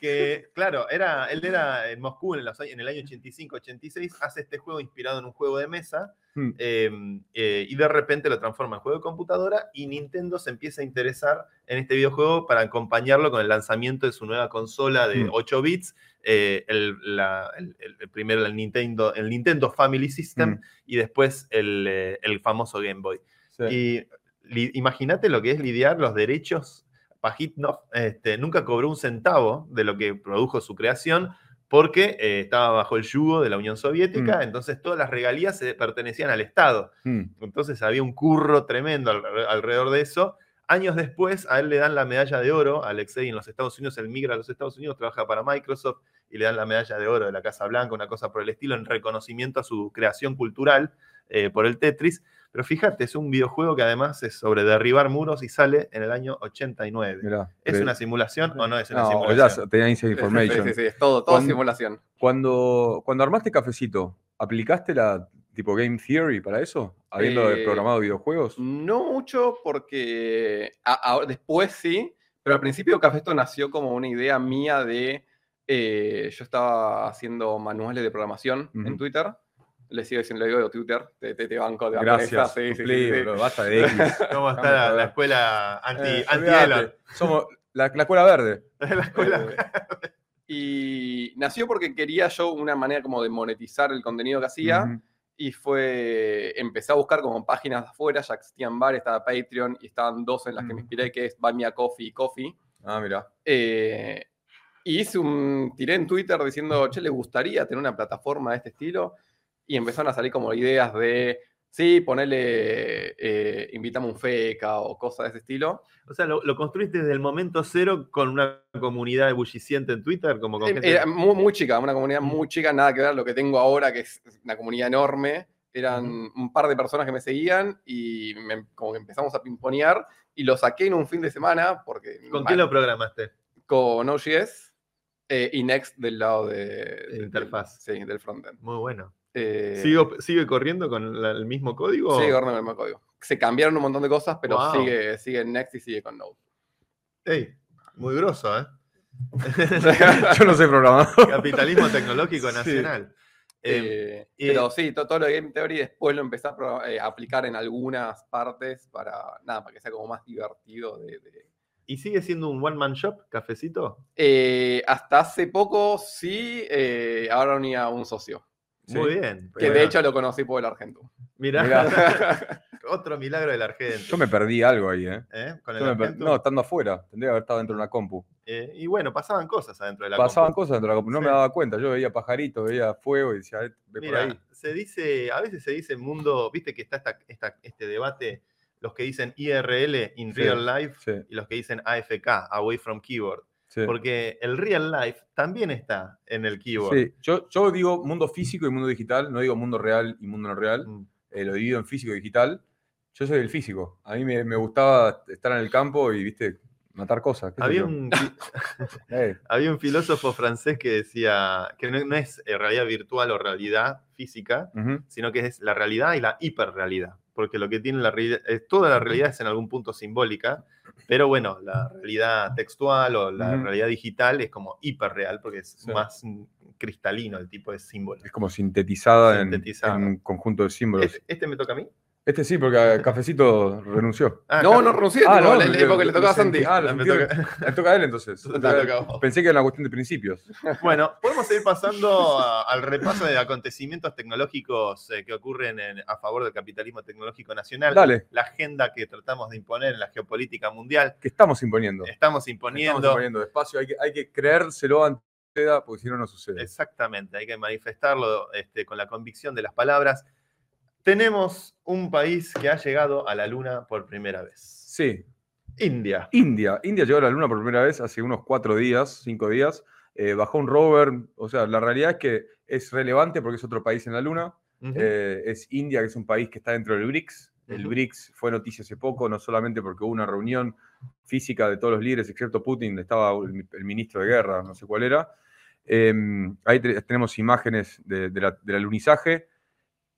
Que claro, era, él era en Moscú en, los en el año 85-86, hace este juego inspirado en un juego de mesa Hmm. eh, eh, y de repente lo transforma en juego de computadora y Nintendo se empieza a interesar en este videojuego para acompañarlo con el lanzamiento de su nueva consola de Hmm. 8 bits, eh, el, la- el- el- el primero el Nintendo, el Nintendo Family System Hmm. y después el, eh, el famoso Game Boy. Sí. Y imagínate lo que es lidiar los derechos. Pajitnov este, nunca cobró un centavo de lo que produjo su creación porque eh, estaba bajo el yugo de la Unión Soviética, Mm. entonces todas las regalías se pertenecían al Estado. Mm. Entonces había un curro tremendo alre- alrededor de eso. Años después, a él le dan la medalla de oro. Alexei en los Estados Unidos, él migra a los Estados Unidos, trabaja para Microsoft y le dan la medalla de oro de la Casa Blanca, una cosa por el estilo, en reconocimiento a su creación cultural eh, por el Tetris. Pero fíjate, es un videojuego que además es sobre derribar muros y sale en el año 89. Mirá, ¿Es eh, una simulación o no es una No, simulación? ya tenía inside Sí, information. sí, sí, es todo, todo Cuando- simulación. Cuando, cuando armaste cafecito, ¿aplicaste la tipo Game Theory para eso? Habiendo Eh, programado videojuegos. No mucho porque a- a- después sí, pero al principio Cafesto nació como una idea mía de... eh, yo estaba haciendo manuales de programación en. Twitter. Le sigo diciendo, le digo Twitter, te, te, te banco de Gracias. sí, sí, sí, cumplí, sí. bro, basta de X. ¿Cómo está la, escuela anti, Eh, anti Elon? Somos la, la escuela verde. la escuela. Eh, y nació porque quería yo una manera como de monetizar el contenido que hacía. Y fue, empecé a buscar como páginas de afuera, ya existían varias, estaba Patreon y estaban dos en las que me inspiré, que es Buy Me a Coffee y Coffee. Ah, mira. Eh, y hice un, tiré en Twitter diciendo, che, ¿le gustaría tener una plataforma de este estilo? Y empezaron a salir como ideas de, sí, ponele, eh, invítame un feca o cosas de ese estilo. O sea, lo, lo construiste desde el momento cero con una comunidad ebulliciente en Twitter, como con Eh, gente- Era muy, muy chica, una comunidad muy chica, nada que ver lo que tengo ahora, que es una comunidad enorme. Eran un par de personas que me seguían y me- como que empezamos a pimponear y lo saqué en un fin de semana porque ¿Con qué lo programaste? con Node.js eh, y Next del lado de, del- interfaz. sí, del frontend. Muy bueno. Eh, ¿Sigo- ¿Sigue corriendo con la- el mismo código? Sigue corriendo con el mismo código. Se cambiaron un montón de cosas, pero Wow. sigue, sigue Next y sigue con Node. Ey, muy grosso, ¿eh? Yo no sé programar. Capitalismo tecnológico Sí. nacional. Eh, Eh, y- pero sí, to- todo, lo de Game Theory después lo empecé a eh, aplicar en algunas partes para, nada, para que sea como más divertido. De, de- ¿Y sigue siendo un one-man shop, cafecito? Eh, hasta hace poco sí, eh, ahora unía a un socio. Sí. Muy bien. Que de hecho lo conocí por el Argento. Mirá, Mirá. otro milagro del Argento. Yo me perdí algo ahí, ¿eh? ¿eh? Con el per-. No, estando afuera. Tendría que haber estado dentro de una compu. Eh, y bueno, pasaban cosas adentro de la Pasaban compu. cosas dentro de la compu. No Sí. me daba cuenta. Yo veía pajaritos, veía fuego y decía, "Eh, ve por ahí. se dice, a veces se dice mundo, viste que está esta- esta- este debate, los que dicen IRL, in Sí, real life, Sí, y los que dicen AFK, away from keyboard. Sí. Porque el real life también está en el keyboard. Sí, yo, yo digo mundo físico y mundo digital, no digo mundo real y mundo no real, Mm. eh, lo divido en físico y digital. Yo soy del físico. A mí me, me gustaba estar en el campo y, viste, matar cosas. Había un, Eh, había un filósofo francés que decía que no, no es eh, realidad virtual o realidad física, ujú, sino que es la realidad y la hiperrealidad. Porque lo que tiene la realidad, es- toda la realidad es en algún punto simbólica, pero bueno, la realidad textual o la realidad digital es como hiperreal porque es Sí. más cristalino el tipo de símbolo. Es como sintetizada, en- Sintetizada. En, un conjunto de símbolos. ¿Este, este me toca a mí? Este sí, porque a Cafecito renunció. Ah, no, no renuncié, Ah, no, le- le- porque le tocaba a Santi. Ah, Ah, me sentí- toca- Le toca a él entonces. Toca. Pensé que era una cuestión de principios. Bueno, podemos ir pasando a- al repaso de acontecimientos tecnológicos eh, que ocurren en- a favor del capitalismo tecnológico nacional. Dale. La agenda que tratamos de imponer en la geopolítica mundial. Que estamos imponiendo. Estamos Estamos imponiendo. imponiendo despacio. Hay que, hay que creérselo antes porque si no, no sucede. Exactamente, hay que manifestarlo este, con la convicción de las palabras. Tenemos un país que ha llegado a la luna por primera vez. Sí, India. India. India llegó a la luna por primera vez hace unos cuatro días, cinco días. Eh, bajó un rover. O sea, la realidad es que es relevante porque es otro país en la luna. Eh, es India, que es un país que está dentro del BRICS. El. BRICS fue noticia hace poco, no solamente porque hubo una reunión física de todos los líderes, excepto Putin, estaba el, el ministro de guerra, no sé cuál era. Eh, ahí te- tenemos imágenes de, de la- del alunizaje.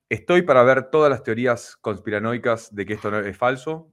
Estoy para ver todas las teorías conspiranoicas de que esto no es falso.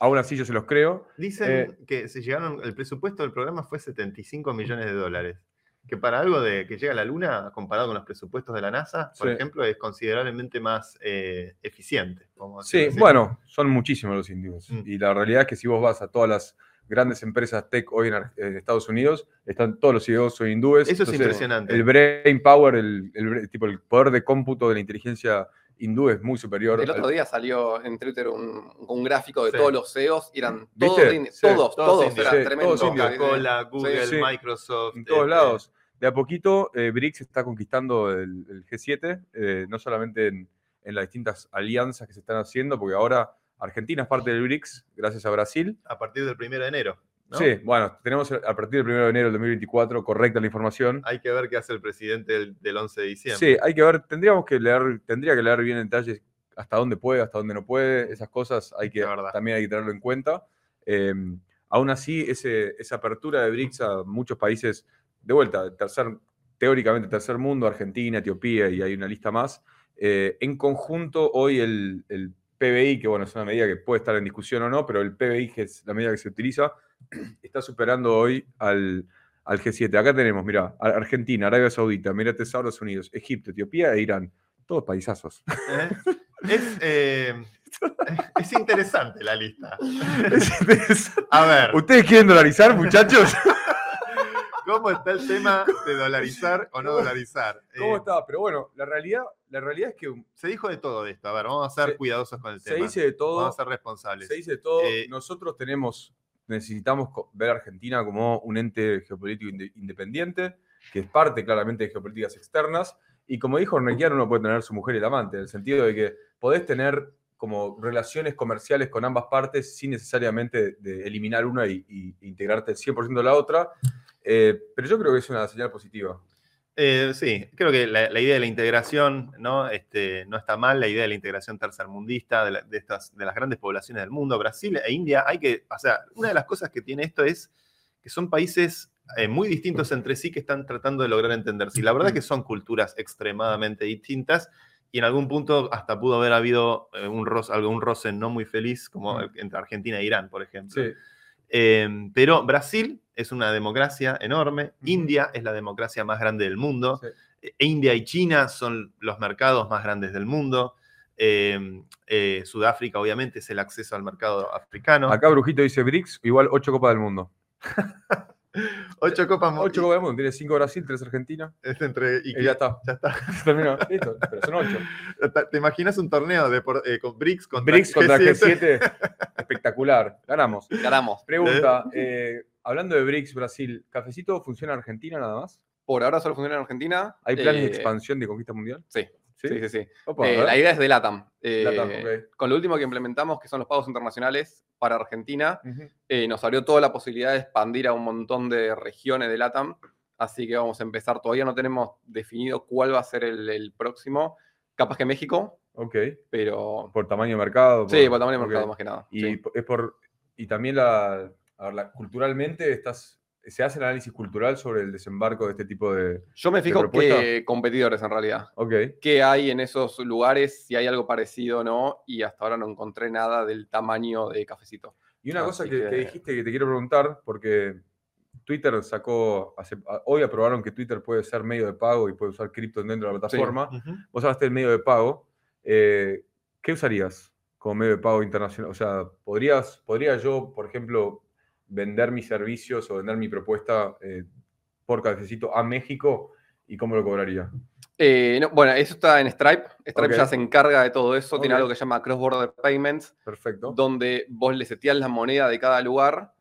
Aún así yo se los creo. Dicen Eh, que se llegaron, el presupuesto del programa fue 75 millones de dólares. Que para algo de que llega a la Luna, comparado con los presupuestos de la NASA, por Sí. ejemplo, es considerablemente más eh, eficiente. vamos a Sí, bueno, son muchísimos los indios. Mm. Y la realidad es que si vos vas a todas las grandes empresas tech hoy en, Estados Unidos, están todos los CEOs son hindúes. Eso es impresionante. El brain power, el, tipo, el poder de cómputo de la inteligencia hindú es muy superior. El otro día salió en Twitter un, un gráfico de Sí. todos los CEOs eran todos, Sí, todos, todos todos, indios. era Sí, tremendo. todos indios. Coca-Cola, Google, sí. Microsoft. en todos este, lados. De a poquito, eh, BRICS está conquistando el, el G7, eh, no solamente en, en las distintas alianzas que se están haciendo, porque ahora Argentina es parte del BRICS, gracias a Brasil. A partir del 1 de enero. ¿no? Sí, bueno, tenemos a partir del 1 de enero del 2024 correcta la información. Hay que ver qué hace el presidente del, del 11 de diciembre. Sí, hay que ver, tendríamos que leer, tendría que leer bien en detalle hasta dónde puede, hasta dónde no puede, esas cosas hay que, también hay que tenerlo en cuenta. Eh, aún así, ese- esa apertura de BRICS a muchos países, de vuelta, tercer, teóricamente tercer mundo, Argentina, Etiopía y hay una lista más, eh, en conjunto hoy el, el PBI, que bueno, es una medida que puede estar en discusión o no, pero el PBI, que es la medida que se utiliza, está superando hoy al, al G7. Acá tenemos, mira, Argentina, Arabia Saudita, Emirates Árabes Unidos, Egipto, Etiopía e Irán. Todos paisazos. ¿Eh? Es, eh, es interesante la lista. Es interesante. A ver, ¿Ustedes quieren dolarizar, muchachos? ¿cómo está el tema de dolarizar o no dolarizar? ¿Cómo Eh, está? Pero bueno, la realidad, la realidad es que Se dijo de todo esto. A ver, vamos a ser Se- cuidadosos con el se tema. dice de todo. Vamos a ser responsables. Se dice de todo. Eh, Nosotros tenemos, necesitamos ver a Argentina como un ente geopolítico inde- independiente, que es parte claramente de geopolíticas externas. Y como dijo Ornequian, uno puede tener su mujer y el amante, en el sentido de que podés tener como relaciones comerciales con ambas partes sin necesariamente de eliminar una y, y integrarte 100% a la otra. Eh, pero yo creo que es una señal positiva. Eh, sí, creo que la, la idea de la integración ¿no? Este, no está mal, la idea de la integración tercermundista de, la- de estas, de las grandes poblaciones del mundo, Brasil e India, hay que, o sea, una de las cosas que tiene esto es que son países eh, muy distintos entre sí que están tratando de lograr entenderse. Y la verdad es que son culturas extremadamente distintas y en algún punto hasta pudo haber habido eh, un roce, algún roce no muy feliz, como entre Argentina e Irán, por ejemplo. Sí. Eh, pero Brasil es una democracia enorme. India es la democracia más grande del mundo, Sí. e India y China son los mercados más grandes del mundo, eh, eh, Sudáfrica obviamente es el acceso al mercado africano. Acá Brujito dice BRICS igual 8 Copas del Mundo. Ocho copas 8 Copas del Mundo, tiene 5 Brasil, 3 Argentina. es entre, y, Y ya está. ya está. Terminó. Listo. Pero son 8. ¿Te imaginas un torneo de por- eh, con BRICS contra BRICS contra G7? G7. Espectacular. Ganamos. Ganamos. Pregunta. eh, hablando de BRICS, Brasil, ¿Cafecito funciona en Argentina nada más? Por ahora solo funciona en Argentina. ¿Hay planes de Eh, expansión de conquista mundial? Sí, sí, sí. sí. Opa, Eh, la idea es de LATAM. Eh, LATAM. Con lo último que implementamos, que son los pagos internacionales para Argentina, eh, nos abrió toda la posibilidad de expandir a un montón de regiones de LATAM. Así que vamos a empezar. Todavía no tenemos definido cuál va a ser el, el próximo. Capaz que México, Ok. pero. Por tamaño de mercado. Sí, por tamaño de mercado más que nada. Y sí. es por. Y también la, a ver, la- culturalmente estás. ¿Se hace el análisis cultural sobre el desembarco de este tipo de. Yo me fijo que competidores en realidad. Ok. ¿Qué hay en esos lugares? Si hay algo parecido o no. Y hasta ahora no encontré nada del tamaño de cafecito. Y una cosa que, que que- dijiste que te quiero preguntar, porque Twitter sacó, hace- hoy aprobaron que Twitter puede ser medio de pago y puede usar cripto dentro de la plataforma. Vos hablaste del medio de pago. eh, ¿Qué usarías como medio de pago internacional? O sea, ¿podrías, ¿podría yo, por ejemplo, vender mis servicios o vender mi propuesta eh, por cafecito a México y cómo lo cobraría? Eh, no, bueno, eso está en Stripe. Stripe ya se encarga de todo eso. Tiene algo que se llama Cross Border Payments, Perfecto. donde vos le seteás la moneda de cada lugar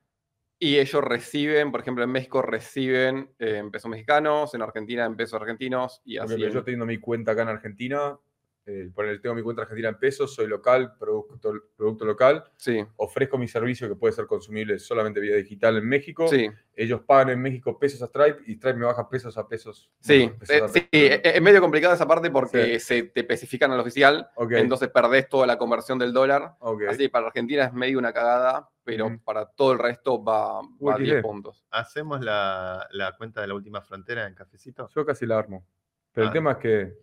Y ellos reciben, por ejemplo, en México reciben eh, en pesos mexicanos, en Argentina en pesos argentinos y así. en- yo teniendo mi cuenta acá en Argentina, eh, tengo mi cuenta argentina en pesos, soy local, producto, producto local, Sí, ofrezco mi servicio que puede ser consumible solamente vía digital en México. sí, Ellos pagan en México pesos a Stripe y Stripe me baja pesos a pesos. sí. bueno, pesos Eh, a sí, pesos. eh, es medio complicada esa parte porque Sí. se te especifican al oficial, Ok, entonces perdés toda la conversión del dólar. ok. Así que para Argentina es medio una cagada, pero para todo el resto va, va a UXD. 10 puntos. ¿Hacemos la, la cuenta de la última frontera en cafecito? Yo casi la armo. Pero Ah. el tema es que,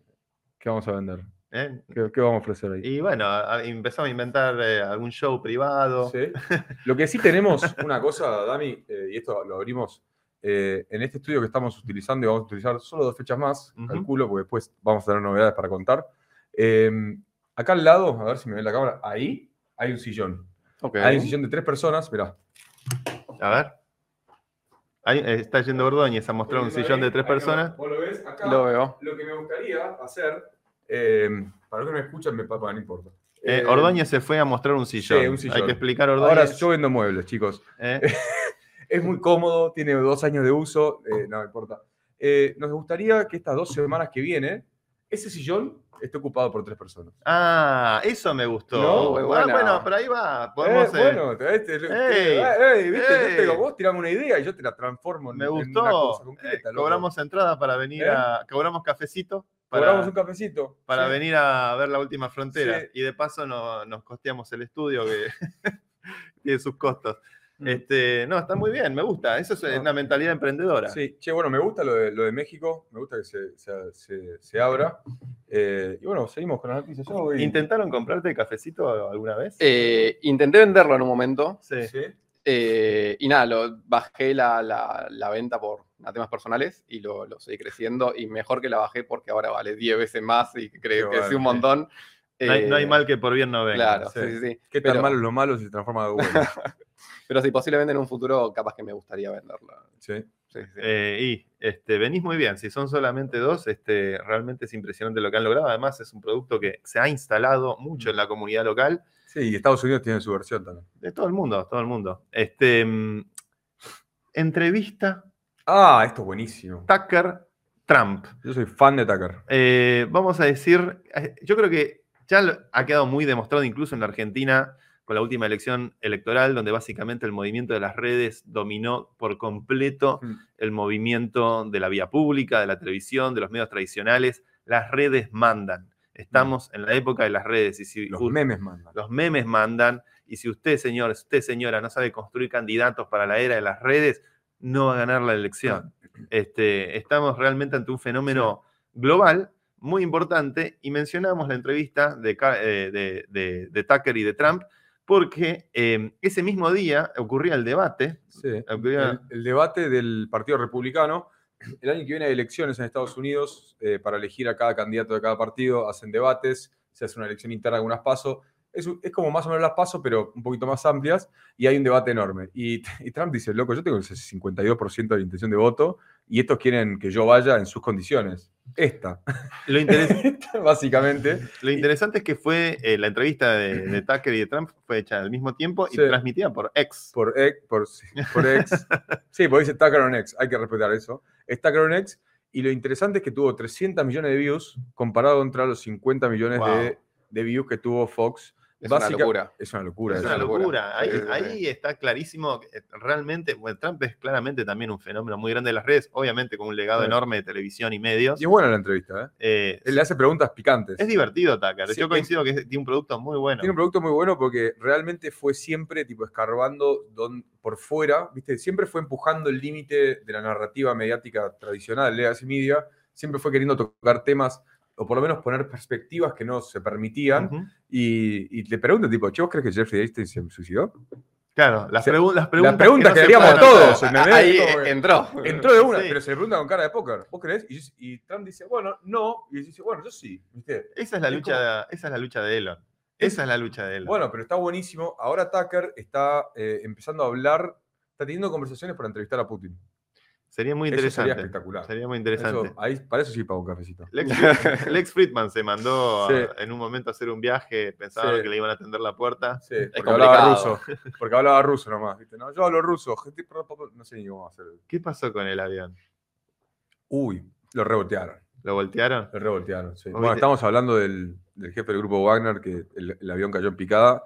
¿qué vamos a vender? ¿Eh? ¿Qué, qué vamos a ofrecer ahí? Y bueno, a- empezamos a inventar eh, algún show privado. Sí. Lo que sí tenemos, una cosa, Dami, eh, y esto lo abrimos, eh, en este estudio que estamos utilizando y vamos a utilizar solo dos fechas más, calculo, porque después vamos a tener novedades para contar. Eh, acá al lado, a ver si me ve la cámara, ahí hay un sillón. Ok. Hay un sillón de tres personas, mirá. A ver. Ahí está yendo Ordóñez a mostrar un sillón de tres personas. ¿Vos lo ves? Acá, Lo veo. lo que me gustaría hacer, eh, para los que no me escuchan, me papá, no importa. Eh, Eh, Ordóñez se fue a mostrar un sillón. un sillón. Hay que explicar Ordóñez. Ahora yo vendo muebles, chicos. ¿eh? Es muy cómodo, tiene dos años de uso, eh, no me importa. Eh, nos gustaría que estas dos semanas que viene, ese sillón esté ocupado por tres personas. Ah, eso me gustó. No, Ah, buena. bueno, por ahí va. Podemos, Eh, eh, bueno, te- te- te- ey, eh, ey, ¿viste? Yo te digo, vos tirame una idea y yo te la transformo en, me en gustó. una cosa Eh, concreta. loco. cobramos entrada para venir ¿Eh? a. Cobramos cafecito para, Cobramos un cafecito. para sí. venir a ver la última frontera. Sí. Y de paso no- nos costeamos el estudio que tiene sus costos. Mm. Este, no, está muy bien, me gusta. Eso es No. una mentalidad emprendedora. Sí, che, bueno, me gusta lo de, lo de México, me gusta que se, se- se- se abra. Eh, y bueno, seguimos con las noticias. Voy- ¿Intentaron comprarte cafecito alguna vez? Eh, intenté venderlo en un momento sí. Sí. Eh, y nada, lo, bajé la, la- la venta por a temas personales y lo, lo seguí creciendo y mejor que la bajé porque ahora vale 10 veces más y creo que sí un montón. No hay, no hay Eh, mal que por bien no venga. Claro, sí. sí, sí, sí. Qué tan Pero- malo es lo malo si se transforma en algo bueno. Pero sí, posiblemente en un futuro capaz que me gustaría venderlo. Sí. Sí, sí. Eh, y este, venís muy bien. Si son solamente dos, este, realmente es impresionante lo que han logrado. Además, es un producto que se ha instalado mucho en la comunidad local Sí, y Estados Unidos tiene su versión también. de todo el mundo, todo el mundo. Este, mm, entrevista Ah, esto es buenísimo. Tucker Trump. Yo soy fan de Tucker. Eh, vamos a decir, eh, yo creo que ya ha quedado muy demostrado incluso en la Argentina con la última elección electoral, donde básicamente el movimiento de las redes dominó por completo Mm. el movimiento de la vía pública, de la televisión, de los medios tradicionales. Las redes mandan. Estamos en la época de las redes y si Los memes mandan. los memes mandan y si usted, señor, si usted, señora, no sabe construir candidatos para la era de las redes, no va a ganar la elección. Este, estamos realmente ante un fenómeno global muy importante y mencionamos la entrevista de, eh, de- de- de Tucker y de Trump porque eh, ese mismo día ocurría el debate. Sí. Ocurría- El, el debate del Partido Republicano. El año que viene hay elecciones en Estados Unidos eh, para elegir a cada candidato de cada partido. Hacen debates, se hace una elección interna algunas pasos. Es, es como más o menos las pasos, pero un poquito más amplias. Y hay un debate enorme. Y, y Trump dice, loco, yo tengo el 52% de la intención de voto y estos quieren que yo vaya en sus condiciones. Esta, Lo, Esta, básicamente. lo interesante es que fue eh, la entrevista de, de Tucker y de Trump fue hecha al mismo tiempo y Sí. transmitida por X. Por X, por, sí, por X. Sí, porque dice Tucker on X, hay que respetar eso. Es Tucker on X, y lo interesante es que tuvo 300 millones de views comparado contra los 50 millones Wow. de, de views que tuvo Fox. Es una locura. Es una locura. Es una locura. locura. Ahí, sí. ahí está clarísimo. eh, Realmente, bueno, Trump es claramente también un fenómeno muy grande de las redes, obviamente con un legado Sí. enorme de televisión y medios. Y es buena la entrevista, ¿eh? Eh, Él le hace preguntas picantes. es divertido, Tucker. Sí, Yo es- coincido que tiene un producto muy bueno. Tiene un producto muy bueno porque realmente fue siempre tipo escarbando don- por fuera, ¿viste? Siempre fue empujando el límite de la narrativa mediática tradicional, legacy media, siempre fue queriendo tocar temas o por lo menos poner perspectivas que no se permitían y, y le preguntan tipo, ¿che, vos crees que Jeffrey Epstein se suicidó? Claro, las, O sea, pregun- las preguntas. preguntas no que haríamos paran. todos. eh, entró. Entró de una, Sí. pero se le pregunta con cara de póker, ¿vos crees? Y, y Trump dice, bueno, no, y dice, bueno, yo sí, ¿viste? Esa es la Es lucha, esa es la lucha de Elon. Esa es la lucha de Elon. Bueno, pero está buenísimo. Ahora Tucker está eh, empezando a hablar, está teniendo conversaciones para entrevistar a Putin. Sería muy Eso interesante. sería espectacular. Sería muy interesante. Eso, ahí, para eso sí pago un cafecito. Lex, Friedman se mandó a- en un momento a hacer un viaje, pensaban Sí. que le iban a atender la puerta. Sí, porque complicado. hablaba ruso. Porque hablaba ruso nomás. ¿viste? No, yo hablo ruso. gente, No sé ni cómo hacer. ¿Qué pasó con el avión? Uy, lo revoltearon. ¿Lo voltearon? Lo revoltearon, sí. Bueno, estamos hablando del, del jefe del grupo Wagner, que el, el avión cayó en picada.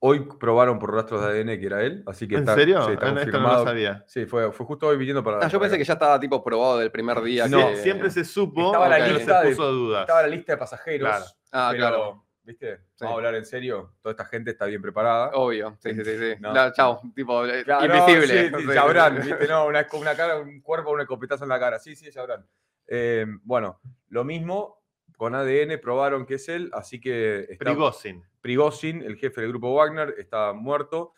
Hoy probaron por rastros de ADN que era él, así que ¿En está, serio? sí, está Ah, esto no confirmado. lo sabía. Sí, fue, fue justo hoy viniendo para. Ah, yo pensé que ya estaba tipo probado del primer día. No, que- siempre se supo, Estaba la lista se de- puso a dudas. Estaba la lista de pasajeros. Claro. Ah, pero, claro. ¿viste? Sí. Vamos a hablar en serio. Toda esta gente está bien preparada. Obvio. Sí, sí, sí. sí. No. No, chao. Tipo, eh, Claro, invisible. no, sí, sabrán, ¿viste? No, una, una cara, un cuerpo, un escopetazo en la cara. Sí, sí, sabrán. Eh, bueno, lo mismo con ADN probaron que es él, así que está Prigozhin. Prigozhin, el jefe del grupo Wagner, está muerto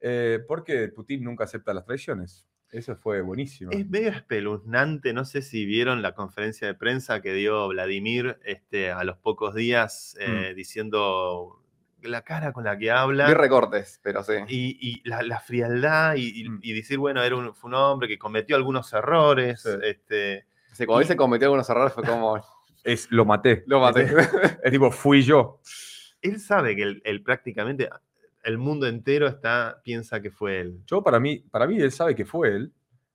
eh, porque Putin nunca acepta las traiciones. Eso fue buenísimo. Es medio espeluznante, no sé si vieron la conferencia de prensa que dio Vladimir este, a los pocos días Mm. eh, diciendo la cara con la que habla. Vi recortes, pero sí. y, y la, la frialdad y, y- Mm. y decir, bueno, era un, fue un hombre que cometió algunos errores. Sí. Este, Sí, cuando él se cometió algunos errores fue como. Es, lo maté. Lo maté. Es tipo, fui yo. él sabe que él prácticamente el mundo entero está, piensa que fue él. Yo, para mí, para mí él sabe que fue él.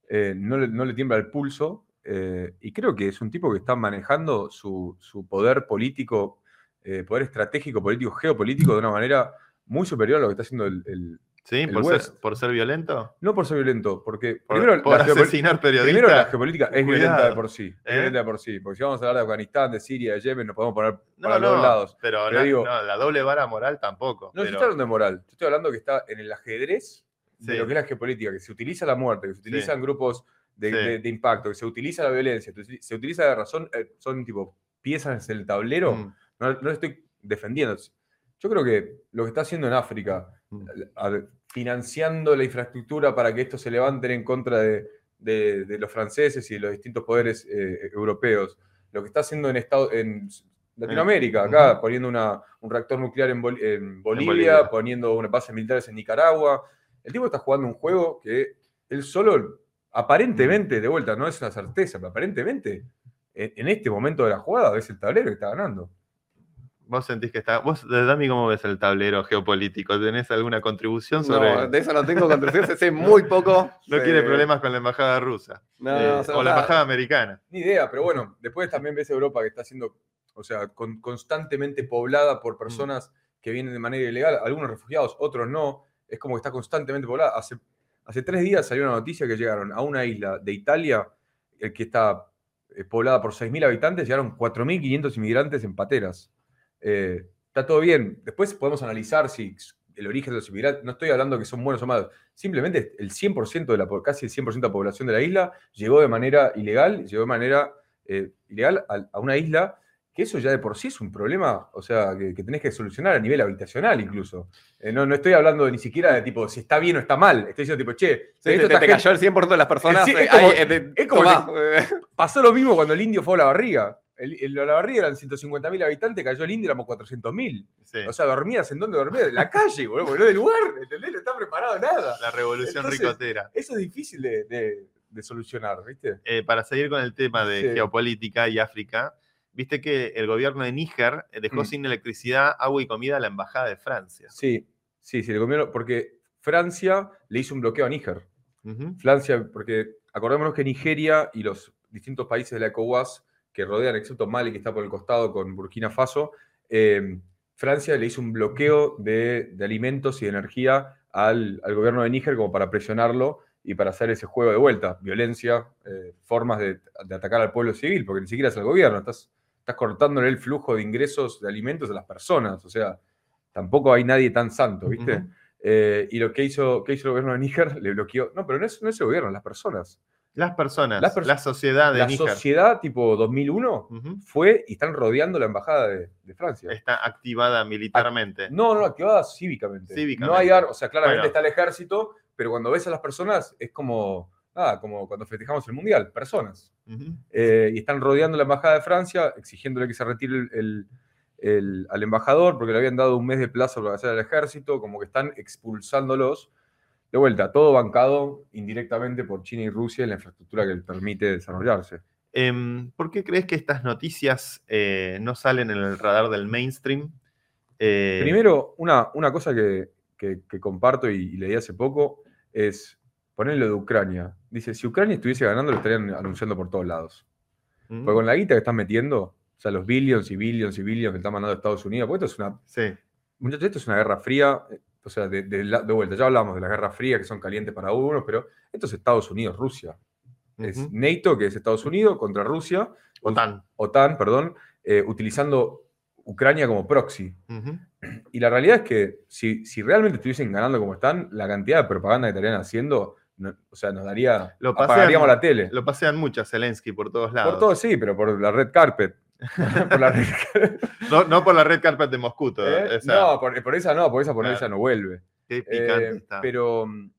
eh, no, le, no le tiembla el pulso. eh, y creo que es un tipo que está manejando su, su poder político, eh, poder estratégico, político, geopolítico de una manera muy superior a lo que está haciendo el. el- ¿Sí? Por ser, por ser violento. no por ser violento, porque Por, primero, por la asesinar periodistas. primero la geopolítica es violenta de por sí. Es ¿eh? violenta de por sí. Porque si vamos a hablar de Afganistán, de Siria, de Yemen, nos podemos poner no, para los no, lados. pero, Pero na- digo- no, la doble vara moral tampoco. No, pero- estoy hablando de moral. Yo estoy hablando que está en el ajedrez de Sí. lo que es la geopolítica, que se utiliza la muerte, que se utilizan grupos de, Sí. de- de impacto, que se utiliza la violencia, se- utiliza la razón, eh, son tipo piezas en el tablero. Mm, No, no estoy defendiendo. Yo creo que lo que está haciendo en África, financiando la infraestructura para que estos se levanten en contra de, de- de los franceses y de los distintos poderes eh, europeos, lo que está haciendo en, Estado, en Latinoamérica, acá poniendo una- un reactor nuclear en, Bol- en Bolivia, Bolivia. poniendo unas bases militares en Nicaragua. El tipo está jugando un juego que él solo, aparentemente, de vuelta, no es una certeza, pero aparentemente, en, en este momento de la jugada, es el tablero que está ganando. Vos sentís que está. Vos, Dami, ¿cómo ves el tablero geopolítico? ¿Tenés alguna contribución sobre.? No, de eso no tengo contribución, sé muy poco. No Eh, quiere problemas con la embajada rusa. No, Eh, o sea, o la embajada americana. Ni idea, pero bueno, después también ves Europa que está siendo, o sea, con- constantemente poblada por personas que vienen de manera ilegal, algunos refugiados, otros no. Es como que está constantemente poblada. Hace, hace tres días salió una noticia que llegaron a una isla de Italia, el que está eh, poblada por 6.000 habitantes, llegaron 4.500 inmigrantes en pateras. Eh, está todo bien. Después podemos analizar si el origen de los inmigrantes, no estoy hablando que son buenos o malos, simplemente el 100% de la, casi el 100% de la población de la isla llegó de manera ilegal, llegó de manera eh, ilegal a, a una isla, que eso ya de por sí es un problema, o sea, que, que tenés que solucionar a nivel habitacional incluso. Eh, no, no estoy hablando ni siquiera de tipo si está bien o está mal, estoy diciendo tipo, che, Sí, esto te, cayó el 100% de las personas. Sí, es como- es pasó lo mismo cuando el indio fue a la barriga. El, el- la barriga eran 150.000 habitantes, cayó el indio, éramos 400.000. Sí. O sea, dormías en donde dormías, en la calle, boludo, porque no del lugar, ¿entendés? No está preparado nada. la revolución Entonces- ricotera. Eso es difícil de, de- de solucionar, ¿viste? Eh, para seguir con el tema de Sí. geopolítica y África, viste que el gobierno de Níger eh, dejó Mm. sin electricidad, agua y comida a la embajada de Francia. Sí, sí, sí, el gobierno, porque Francia le hizo un bloqueo a Níger. Francia, porque acordémonos que Nigeria y los distintos países de la ECOWAS que rodean, excepto Mali, que está por el costado con Burkina Faso, eh, Francia le hizo un bloqueo de, de alimentos y de energía al, al gobierno de Níger como para presionarlo y para hacer ese juego de vuelta, violencia, eh, formas de, de atacar al pueblo civil, porque ni siquiera es el gobierno, estás, estás cortándole el flujo de ingresos de alimentos a las personas, o sea, tampoco hay nadie tan santo, ¿viste? Eh, y lo que hizo, que hizo el gobierno de Níger le bloqueó. No, pero no es, no es el gobierno, las personas. Las personas, Las perso- la sociedad de la Níger sociedad tipo 2001 ujú, fue y están rodeando la embajada de, de Francia. está activada militarmente. No, no, activada cívicamente. Cívicamente. No hay o sea, claramente Bueno. está el ejército, pero cuando ves a las personas es como, nada, como cuando festejamos el mundial, personas. Eh, y están rodeando la embajada de Francia, exigiéndole que se retire el, el- el- al embajador, porque le habían dado un mes de plazo para hacer al ejército, como que están expulsándolos. De vuelta, todo bancado indirectamente por China y Rusia en la infraestructura que les permite desarrollarse. Em, ¿Por qué crees que estas noticias eh, no salen en el radar del mainstream? Eh, Primero, una, una cosa que, que- que comparto y, y leí hace poco es ponerlo de Ucrania. Dice, si Ucrania estuviese ganando, lo estarían anunciando por todos lados. ¿Mm? Porque con la guita que están metiendo, o sea, los billions y billions y billions que están mandando Estados Unidos, porque esto es una, Sí. muchachos, esto es una guerra fría, eh, o sea, de, de vuelta, ya hablamos de la guerra fría, que son calientes para unos, pero esto es Estados Unidos, Rusia. Es. NATO, que es Estados Unidos, contra Rusia, OTAN. OTAN, perdón, eh, utilizando Ucrania como proxy. Y la realidad es que si, si realmente estuviesen ganando como están, la cantidad de propaganda que estarían haciendo, no- o sea, nos daría, Lo pasean- apagaríamos la tele. Lo pasean mucho a Zelensky por todos lados. Por todo sí, pero por la red carpet. por la red. No, no por la red carpet de Moscú. todo, ¿Eh? o sea, no, por, por esa no, por esa por Claro. esa no vuelve. qué picante Eh, está. pero mm,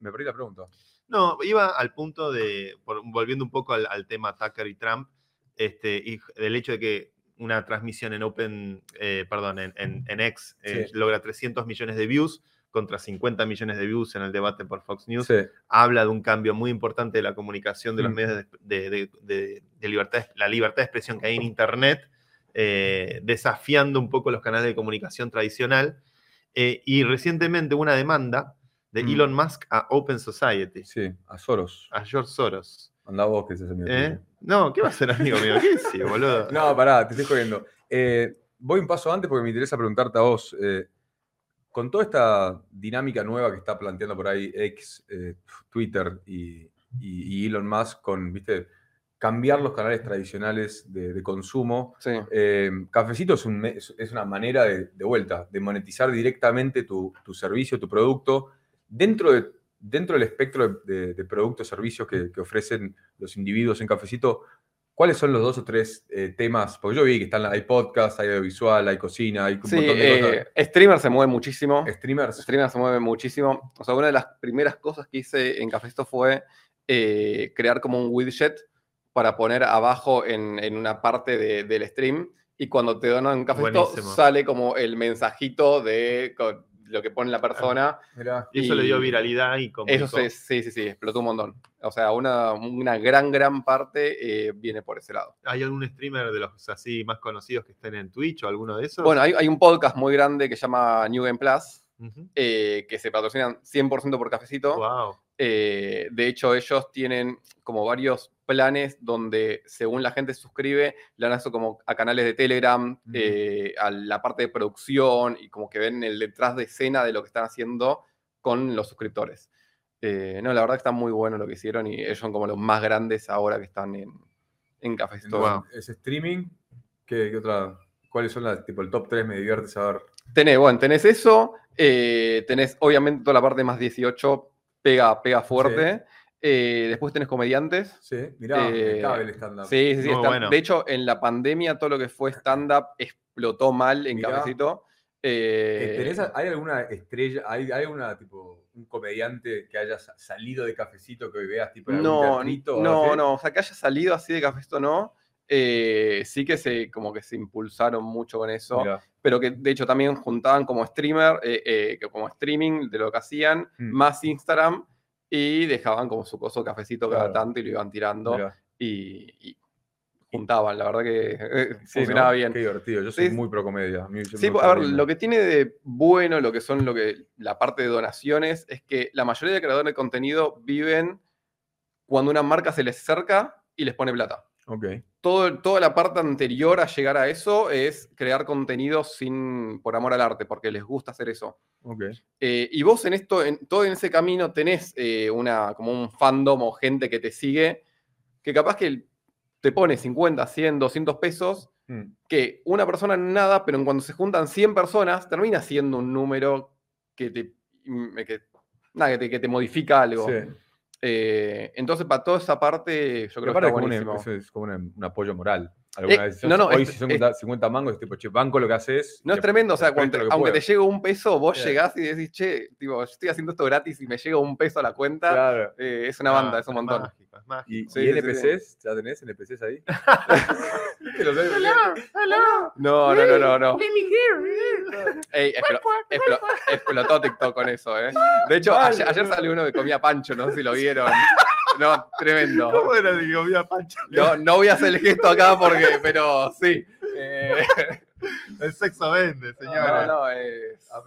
me perdí la pregunta. No, iba al punto de, por- volviendo un poco al, al tema Tucker y Trump, este, y del hecho de que una transmisión en Open, eh, perdón, en, en, en X eh, Sí. logra 300 millones de views contra 50 millones de views en el debate por Fox News, Sí, habla de un cambio muy importante de la comunicación de los Mm. medios de, de- de- de libertad, la libertad de expresión que hay en Internet, eh, desafiando un poco los canales de comunicación tradicional. Eh, y recientemente una demanda de Mm. Elon Musk a Open Society, sí, a Soros. a George Soros. Anda vos que es mío. ¿Eh? No, ¿qué va a ser amigo mío? ¿Qué sí, boludo? No, pará, te estoy jodiendo. Eh, voy un paso antes porque me interesa preguntarte a vos. Con toda esta dinámica nueva que está planteando por ahí X, eh, Twitter y, y- y Elon Musk con, viste, cambiar los canales tradicionales de, de consumo, Sí. eh, Cafecito es, un una manera de, de vuelta, de monetizar directamente tu, tu servicio, tu producto, dentro, de, dentro del espectro de, productos, servicios que, que ofrecen los individuos en Cafecito. ¿Cuáles son los dos o tres eh, temas? Porque yo vi que están, hay podcast, hay audiovisual, hay cocina, hay un Sí, montón de eh, streamer se mueve muchísimo. cosas. Streamers. Streamer se mueve muchísimo. O sea, una de las primeras cosas que hice en Cafesto fue eh, crear como un widget para poner abajo en, en una parte de- del stream. Y cuando te donan Cafesto, Buenísimo. sale como el mensajito de con lo que pone la persona. Mirá. Y eso le dio viralidad y como. Eso sí, sí, sí, sí, explotó un montón. O sea, una, una gran, gran parte eh, viene por ese lado. ¿Hay algún streamer de los así más conocidos que estén en Twitch o alguno de esos? Bueno, hay, hay un podcast muy grande que se llama New Game Plus, eh, que se patrocinan 100% por Cafecito. Wow. Eh, de hecho, ellos tienen como varios planes donde, según la gente se suscribe, le dan eso como a canales de Telegram, eh, a la parte de producción y como que ven el detrás de escena de lo que están haciendo con los suscriptores. Eh, no, la verdad que está muy bueno lo que hicieron y ellos son como los más grandes ahora que están en, en Café Store. Wow. Es streaming. ¿Qué, qué otra? ¿Cuáles son las, tipo, el top 3? Me divierte saber. Tenés, bueno, tenés eso, eh, tenés obviamente toda la parte más 18, pega, pega fuerte. Eh, después tenés comediantes. Sí, mirá, Eh, el stand-up. Sí, sí, sí. Muy está- bueno. De hecho, en la pandemia todo lo que fue stand-up explotó mal en Mirá. Cafecito. Eh, Eh, ¿tenés- ¿Hay alguna estrella, hay, hay alguna, tipo, un comediante que haya sa- salido de cafecito que hoy veas, tipo, en algún no, o no, no. O sea, que haya salido así de Cafecito no. Eh, sí que se, como que se impulsaron mucho con eso. Mirá. pero que de hecho también juntaban como streamer, eh, eh, que como streaming de lo que hacían, Mm. más Instagram, y dejaban como su coso cafecito cada Claro. tanto y lo iban tirando y, y juntaban, la verdad que Sí, funcionaba ¿no? bien. Qué divertido. Yo soy Sí. muy pro comedia. Sí, a ver, lo que tiene de bueno, lo que son lo que la parte de donaciones, es que la mayoría de creadores de contenido viven cuando una marca se les acerca y les pone plata. Ok. Todo, toda la parte anterior a llegar a eso es crear contenido sin, por amor al arte, porque les gusta hacer eso. Eh, y vos en esto, en todo en ese camino, tenés eh, una, como un fandom o gente que te sigue, que capaz que te pone 50, 100, 200 pesos, Mm. que una persona nada, pero en cuando se juntan 100 personas, termina siendo un número que te, mm, que, nada, que te, que te modifica algo. Sí. Eh, entonces, para toda esa parte, yo creo que está es como, un, eso es como un, un apoyo moral. Alguna Eh, vez. no, no, Hoy es- si son 50, 50 mangos, es tipo, che, banco lo que haces. No es tremendo, o sea, después cuando- lo que aunque te llegue un peso, vos Sí. llegás y decís, che, tipo, yo estoy haciendo esto gratis y me llega un peso a la cuenta, Claro. eh, es una banda, Ah, es un montón. mágico, es mágico. ¿Y, Sí, y sí, sí, NPCs? ¿Ya tenés NPCs ahí? No, no, no, no, no. Ey, explo- explo- explotó TikTok con eso, ¿eh? De hecho, Vale. ayer, ayer salió uno que comía pancho, no sé si lo vieron. No, tremendo. ¿Cómo era el que comía pancho? No, no voy a hacer el gesto acá porque, pero sí. Eh, El sexo vende, no, señora. no, muy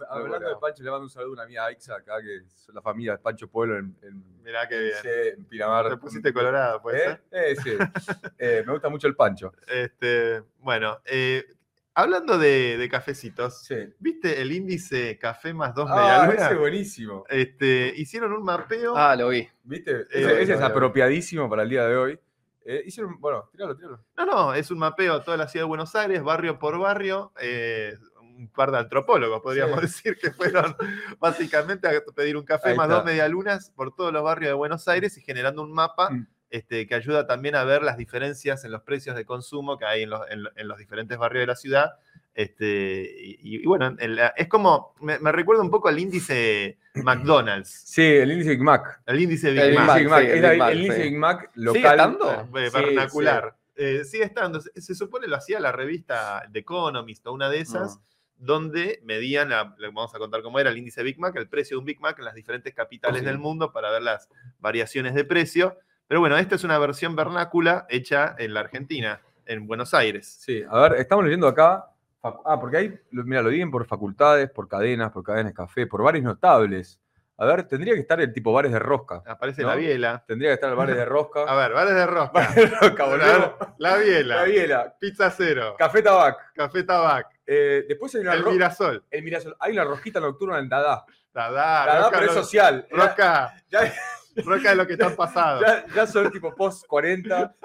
Hablando bueno. de Pancho, le mando un saludo a una amiga Aixa acá, que es la familia de Pancho Pueblo en, en, Mirá qué bien. en Pinamar. Te pusiste colorado, puede ¿Eh? ser. Eh, sí. Eh, me gusta mucho el Pancho. Este, bueno, eh, hablando de, de cafecitos, Sí. ¿viste el índice café más dos Ah, medialunas? ese es buenísimo. Este, hicieron un mapeo. Ah, lo vi. ¿Viste? Eh, Ese, ese es apropiadísimo para el día de hoy. Eh, hicieron, bueno, tíralo, tíralo. No, no, es un mapeo a toda la ciudad de Buenos Aires, barrio por barrio. eh, un par de antropólogos, podríamos Sí. decir, que fueron básicamente a pedir un café Ahí más está. dos medialunas por todos los barrios de Buenos Aires y generando un mapa Mm. Este, que ayuda también a ver las diferencias en los precios de consumo que hay en los, en en los diferentes barrios de la ciudad. Este, y, y bueno, en la- es como, me, me recuerda un poco al índice McDonald's, Sí, el índice Big Mac. el índice Big El El Mac. Big Mac. sí, el Big Mac, el índice sí. Big Mac local. ¿Sigue estando? eh, Sí, vernacular. Eh, sigue estando. Se, se supone lo hacía la revista The Economist o una de esas, Ah. donde medían, la- le vamos a contar cómo era el índice Big Mac, el precio de un Big Mac en las diferentes capitales Sí. del mundo para ver las variaciones de precio. Pero bueno, esta es una versión vernácula hecha en la Argentina, en Buenos Aires. Sí, a ver, estamos leyendo acá. Ah, porque ahí, mira, lo dividen por facultades, por cadenas, por cadenas de café, por bares notables. A ver, tendría que estar el tipo bares de rosca. Aparece ¿No? la biela. Tendría que estar el bares de rosca. A ver, bares de rosca. Bares de rosca, volvemos. La biela. La biela. Pizza cero. Café tabac. Café tabac. Eh, después hay una El Mirasol. el Mirasol. Hay una rosquita nocturna en Dada. Dada, Dada, pero es social. Rosca. Ya, Rosca de lo que están pasado. ya, ya son tipo post 40.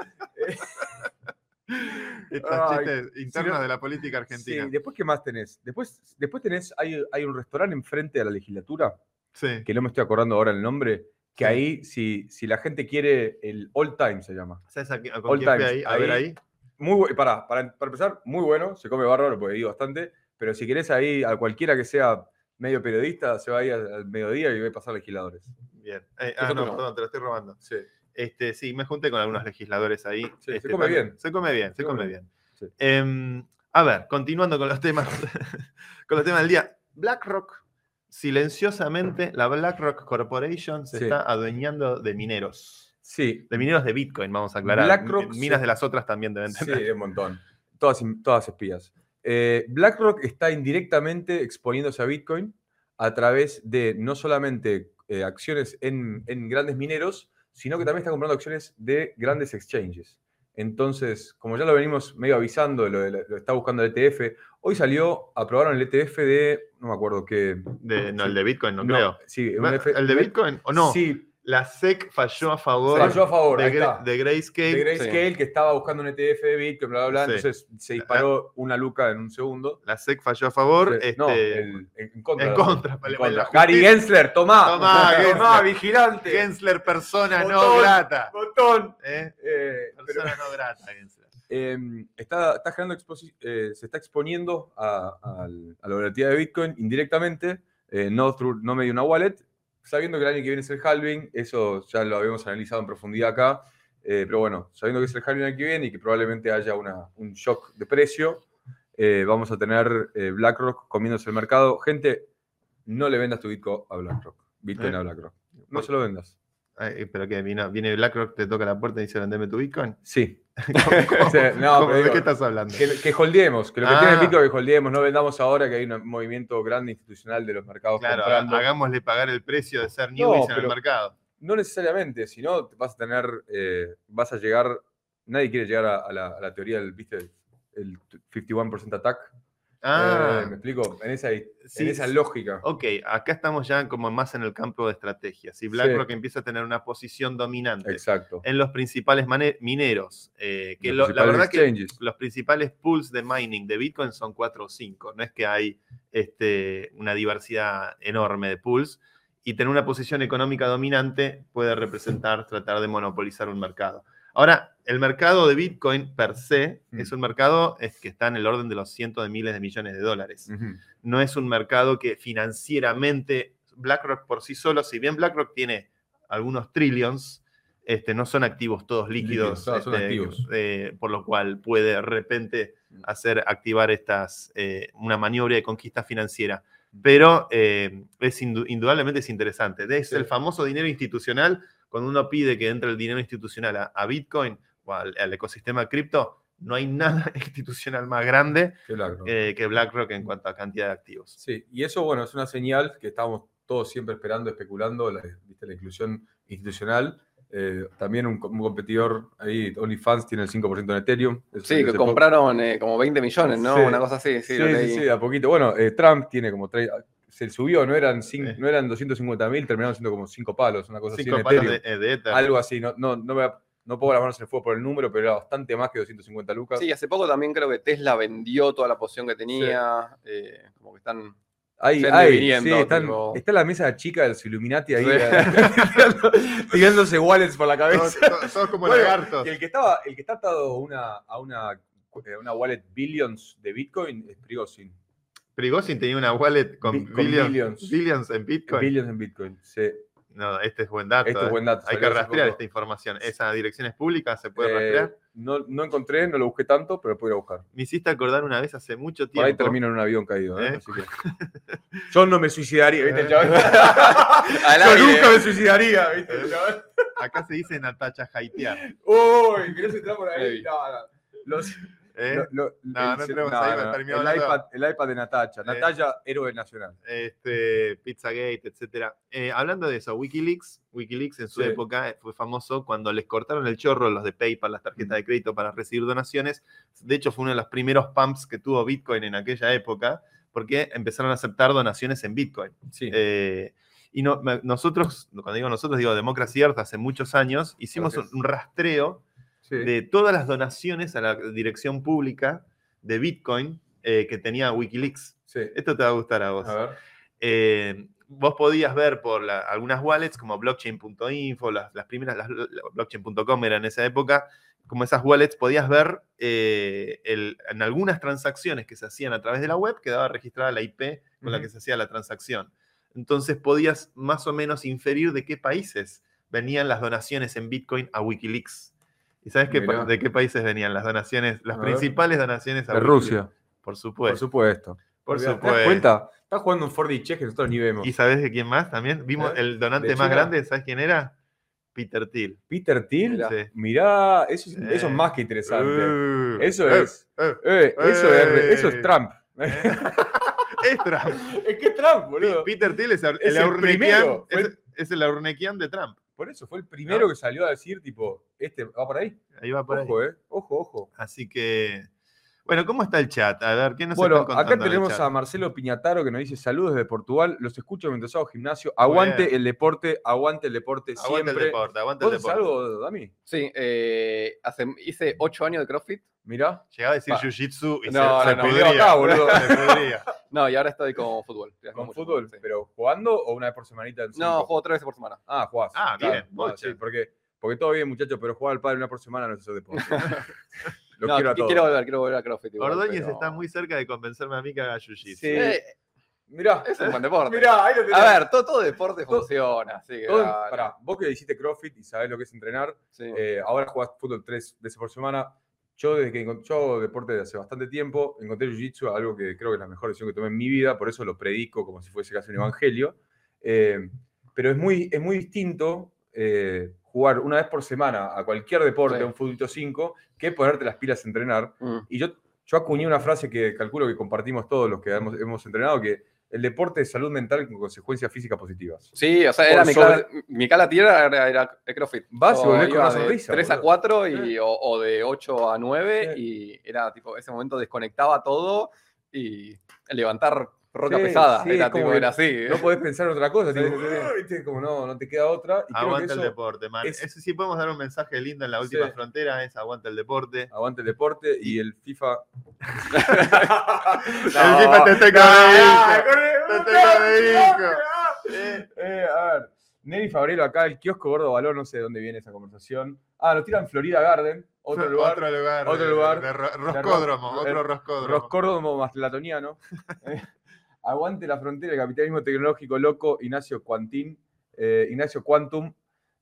Estos Ay, chistes internos no- de la política Sí, argentina. después, ¿qué más tenés? Después, después tenés, hay, hay un restaurante enfrente de la legislatura, Sí. que no me estoy acordando ahora el nombre, que Sí. ahí, si, si la gente quiere, el All Time se llama. ¿Sabes a, con All ahí? A ver ahí. Muy bu- para, para, para empezar, muy bueno, se come bárbaro, porque digo bastante, pero si querés ahí, a cualquiera que sea medio periodista, se va ahí al, al mediodía y ve pasar legisladores. Bien. Eh, ah, no, perdón, te lo estoy robando. Sí. Este, sí, me junté con algunos legisladores ahí. Sí, se Este, come también- bien. Se come bien, se Se come bien. Sí. Em, a ver, continuando con los temas, con los temas del día. BlackRock, silenciosamente, la BlackRock Corporation se Sí. está adueñando de mineros. Sí, De mineros de Bitcoin, vamos a aclarar. BlackRock Mi- Minas de las otras también deben Sí, tener. un montón. Todas, todas espías. Eh, BlackRock está indirectamente exponiéndose a Bitcoin a través de no solamente eh, acciones en, en grandes mineros, sino que también está comprando acciones de grandes exchanges. Entonces, como ya lo venimos medio avisando, lo, está buscando el ETF, hoy salió, aprobaron el ETF de, no me acuerdo qué. De- no, el de Bitcoin, no, creo. Sí, un ¿El de Bitcoin o no? Sí, La SEC falló a favor falló a favor. de, Gra- de Grayscale. de Grayscale, que estaba buscando un ETF de Bitcoin, bla, bla, bla. Sí. Entonces se disparó una luca en un segundo. La SEC falló a favor. Sí, este, no, el- en, contra. en contra, en vale, contra. la Gary Gensler, tomá. Tomá, Gensler. vigilante. Gensler, persona no grata. Botón. ¿eh? Eh, pero, Persona no grata, Gensler. eh, está, está generando eh, se está exponiendo a la volatilidad de Bitcoin indirectamente, eh, no, through- no medio una wallet, sabiendo que el año que viene es el halving, eso ya lo habíamos analizado en profundidad acá, eh, pero bueno, sabiendo que es el halving el año que viene y que probablemente haya una, un shock de precio, eh, vamos a tener eh, BlackRock comiéndose el mercado. Gente, no le vendas tu Bitcoin a BlackRock. Bitcoin a BlackRock. No se lo vendas. Ay, pero que viene BlackRock, te toca la puerta y dice, vendeme tu Bitcoin. Sí. ¿Cómo- O sea, no, cómo- pero ¿De qué estás hablando? Que, que holdeemos, que lo que Ah. tiene el Bitcoin que holdeemos, no vendamos ahora que hay un movimiento grande institucional de los mercados Claro, comprando. hagámosle pagar el precio de ser No, newbies en el mercado. No necesariamente, si no vas a tener, eh, vas a llegar, nadie quiere llegar a, a la, a la teoría del, viste, el 51% attack. Ah, Eh, ¿Me explico? En esa, en Sí, esa sí. lógica. ok, acá estamos ya como más en el campo de estrategia. Si BlackRock empieza a tener una posición dominante Exacto. en los principales mineros, eh, que lo- la verdad que exchanges. los principales pools de mining de Bitcoin son 4 o 5. No es que hay este, una diversidad enorme de pools. Y tener una posición económica dominante puede representar tratar de monopolizar un mercado. Ahora, el mercado de Bitcoin per se Mm. es un mercado es que está en el orden de los cientos de miles de millones de dólares. No es un mercado que financieramente BlackRock por sí solo, si bien BlackRock tiene algunos trillions, Este, no son activos todos líquidos, Líquidos, son este, activos. eh, por lo cual puede de repente hacer activar estas, eh, una maniobra de conquista financiera. Pero eh, es indu- indudablemente es interesante. Es Sí. el famoso dinero institucional. Cuando uno pide que entre el dinero institucional a, a Bitcoin o al, al ecosistema cripto, no hay nada institucional más grande BlackRock. eh, que BlackRock en cuanto a cantidad de activos. Sí, y eso, bueno, es una señal que estábamos todos siempre esperando, especulando, la, ¿viste? la inclusión institucional. Eh, también un, co- un competidor ahí, OnlyFans, tiene el 5% en Ethereum. Eso Sí, que compraron eh, como 20 millones, ¿no? Sí. Una cosa así, sí, Sí, sí, sí, de a poquito. Bueno, eh, Trump tiene como tres, se subió, no eran, Sí. no eran 250 mil, terminaron siendo como 5 palos, una cosa Cinco así en palos de, Ethereum. eh, de Ether. Algo así, no, no, no, me, no pongo las manos en el fuego por el número, pero era bastante más que 250 lucas. Sí, hace poco también creo que Tesla vendió toda la posición que tenía. eh, como que están. Ahí, sí, están- tipo- está la mesa chica de los Illuminati ahí, Sí. tirando- tirándose wallets por la cabeza. todos- todos como Bueno, lagartos. Y el que, estaba, el que está atado a una, a una, eh, una wallet Billions de Bitcoin es Prigozhin. Prigozhin tenía una wallet con, Bi- con billions, billions. billions en Bitcoin. Billions en Bitcoin. Sí. No, este es buen dato. Este es eh. buen dato, Hay que rastrear esta información. Esa dirección es pública, se puede Eh, rastrear. no, no encontré, no lo busqué tanto, pero lo a buscar. Me hiciste acordar una vez hace mucho Por ahí tiempo. termino en un avión caído. ¿eh? ¿Eh? Así que- Yo no me suicidaría, ¿viste? el chaval? Al Yo nunca me suicidaría, ¿viste? chaval? Acá se dice Natacha haitear. Uy, ¿querés entrar por ahí? No, no. Los- ¿eh? lo- lo- No, el- no entremos ahí, me terminó el, hablando- iPad, el iPad de Natacha. Eh. Natacha, héroe nacional. este, Pizzagate, etc. hablando de eso, Wikileaks, Wikileaks en su Sí. época eh, fue famoso cuando les cortaron el chorro los de PayPal, las tarjetas de crédito para recibir donaciones. De hecho, fue uno de los primeros pumps que tuvo Bitcoin en aquella época, porque empezaron a aceptar donaciones en Bitcoin. Sí. Eh, y nosotros, cuando digo nosotros, digo Democracy Earth, hace muchos años, hicimos un rastreo sí. de todas las donaciones a la dirección pública de Bitcoin eh, que tenía Wikileaks. sí. Esto te va a gustar a vos. A ver. Eh, vos podías ver por la- algunas wallets como blockchain.info, las, las primeras, las, la- blockchain.com era en esa época, como esas wallets, podías ver eh, el- en algunas transacciones que se hacían a través de la web, quedaba registrada la IP con la que se hacía la transacción. Entonces podías más o menos inferir de qué países venían las donaciones en Bitcoin a Wikileaks. ¿Y sabes qué Mirá. de qué países venían las donaciones, las A ver. principales donaciones a De? Rusia. Por Por supuesto. supuesto. Por ¿Te das supuesto. cuenta? Estás jugando un 4D check que nosotros ni vemos. ¿Y sabes de quién más también? Vimos ¿Eh? el donante ¿De más grande, ¿sabes quién era? Peter Thiel. Peter Thiel. Mirá. Sí. Mirá, eso, es- Eh. eso es más que interesante. Uh, eso eh, es. eh, eh, eso, es eso es Trump. eh. Es Trump. es que Trump, boludo. Peter Thiel es, el, Es el Aurnequian- primero, es, es el de Trump. Por eso fue el primero que salió a decir, tipo, este va por ahí. Ahí va por ahí. Ojo, eh. Ojo, ojo. Así que, bueno, ¿cómo está el chat? A ver, ¿qué nos Bueno, contando acá tenemos a Marcelo Piñataro que nos dice saludos desde Portugal. Los escucho mientras hago gimnasio. Aguante bien. el deporte, aguante el deporte Aguante siempre. el deporte, aguante ¿Vos el deporte. algo, Dami? Sí, eh, hace, hice 8 años de CrossFit. Mirá. Llegaba a decir jiu-jitsu y No, se, se no, no. pudría. Acá, boludo. Se. No, y ahora estoy con fútbol. ¿Con mucho fútbol? sí. ¿Pero jugando o una vez por semanita? En No, juego tres veces por semana. Ah, jugás. Ah, Claro, bien, bocha. sí, porque, porque todo bien, muchachos, pero jugar al padre una por semana no es eso deporte. Lo No, quiero a qui- todos. quiero volver, quiero volver a CrossFit. igual, Ordóñez pero- está muy cerca de convencerme a mí que haga jiu-jitsu. Sí. Eh, Mirá, es un buen deporte. mirá, ahí lo tenés. A ver, todo, todo deporte Todo- funciona. Así que Todo- dale. pará, vos que hiciste CrossFit y sabés lo que es entrenar, Sí. eh, ahora jugás fútbol tres veces por semana. Yo, desde que yo hago deporte de hace bastante tiempo, encontré Jiu-Jitsu algo que creo que es la mejor decisión que tomé en mi vida, por eso lo predico como si fuese casi un evangelio. Eh, pero es muy, es muy distinto eh, jugar una vez por semana a cualquier deporte, Sí. a un futbolito 5, que ponerte las pilas a entrenar. Mm. Y yo, yo acuñé una frase que calculo que compartimos todos los que hemos, hemos entrenado, que el deporte es salud mental con consecuencias físicas positivas. Sí, o sea, Por era mi, sobre- cala, mi cala tierra era, era el CrossFit. Vas y volvés con una de sonrisa, 3 a boludo. 4 y, o, o de 8 a 9 Sí. y era tipo, ese momento desconectaba todo y levantar roca Sí, pesada. sí, era, es como tipo, era así. No podés pensar en otra cosa, Sí, tipo, sí, sí. "Ah", ¿viste? como no, no te queda otra. Y creo que Aguanta el eso- deporte, man. es- Eso sí podemos dar un mensaje lindo en la última Sí. frontera, es aguanta el deporte. Aguante el deporte y el FIFA. El FIFA te de hijo. Te tengo de hijo. Eh, eh, a ver, Nelly Fabrelo acá, el kiosco Gordo Valor, no sé de dónde viene esa conversación. Ah, nos tiran Florida Garden, otro lugar. Otro lugar. otro lugar. De, De roscódromo, ro- otro eh, roscódromo. Roscórdomo más latoniano. Eh, Aguante la frontera del capitalismo tecnológico loco, Ignacio Quantín, eh, Ignacio Quantum.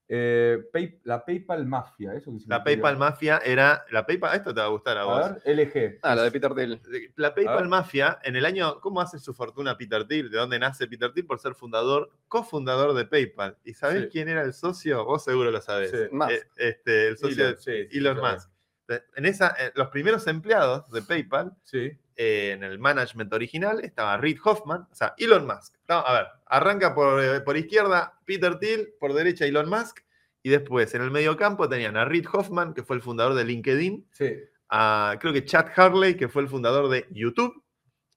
Eh, Pay- la PayPal Mafia, eso que La PayPal Mafia era. La PayPal, esto te va a gustar a A vos. ver, LG. Ah, la de Peter Thiel. La PayPal. Mafia, en el año. ¿Cómo hace su fortuna Peter Thiel? ¿De dónde nace Peter Thiel? Por ser fundador, cofundador de PayPal. ¿Y sabés Sí. quién era el socio? Vos seguro lo sabés. Sí. Musk. Eh, este, el socio Elon, de sí, sí, Elon sí, Musk. En esa, eh, los primeros empleados de PayPal, Sí. Eh, en el management original, estaba Reid Hoffman, o sea, Elon Musk. No, a ver, arranca por, eh, por izquierda Peter Thiel, por derecha Elon Musk, y después en el medio campo tenían a Reid Hoffman, que fue el fundador de LinkedIn, Sí. a creo que Chad Harley, que fue el fundador de YouTube,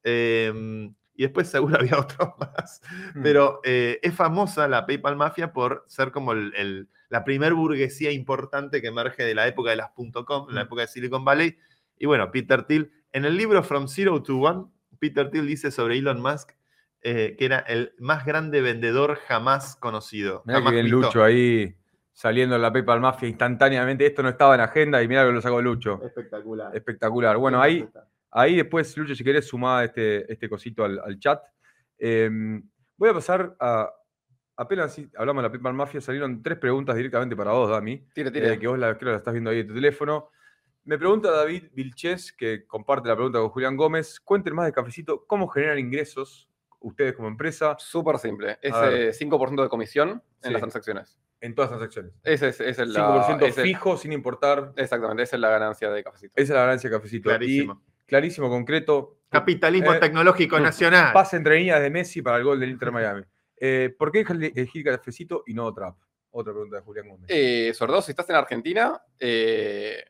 eh, y después seguro había otros más. Mm. Pero eh, es famosa la PayPal Mafia por ser como el- el- la primer burguesía importante que emerge de la época de las .com, la Mm. época de Silicon Valley. Y bueno, Peter Thiel, en el libro From Zero to One, Peter Thiel dice sobre Elon Musk eh, que era el más grande vendedor jamás conocido. Mirá que jamás bien visto. Lucho ahí saliendo en la PayPal Mafia instantáneamente. Esto no estaba en agenda y mira que lo sacó Lucho. Espectacular. Espectacular. Bueno, ahí, ahí después, Lucho, si querés sumar este, este cosito al, al chat. Eh, voy a pasar a. Apenas hablamos de la PayPal Mafia, salieron tres preguntas directamente para vos, Dami. Tire. eh, que vos la, creo que la estás viendo ahí en tu teléfono. Me pregunta David Vilches, que comparte la pregunta con Julián Gómez. Cuenten más de cafecito, ¿cómo generan ingresos ustedes como empresa Súper simple. Es eh, 5% de comisión en Sí. las transacciones. en todas las transacciones? Ese es, es la, 5% ese- fijo, sin importar. Exactamente, esa es la ganancia de cafecito. Esa es la ganancia de cafecito. Clarísimo. Y clarísimo, concreto. Capitalismo Eh, tecnológico nacional. Pase entre líneas de Messi para el gol del Inter Miami. Eh, ¿Por qué elegir cafecito y no trap? Otra pregunta de Julián Gómez. Eh, sobre todo si estás en Argentina, eh,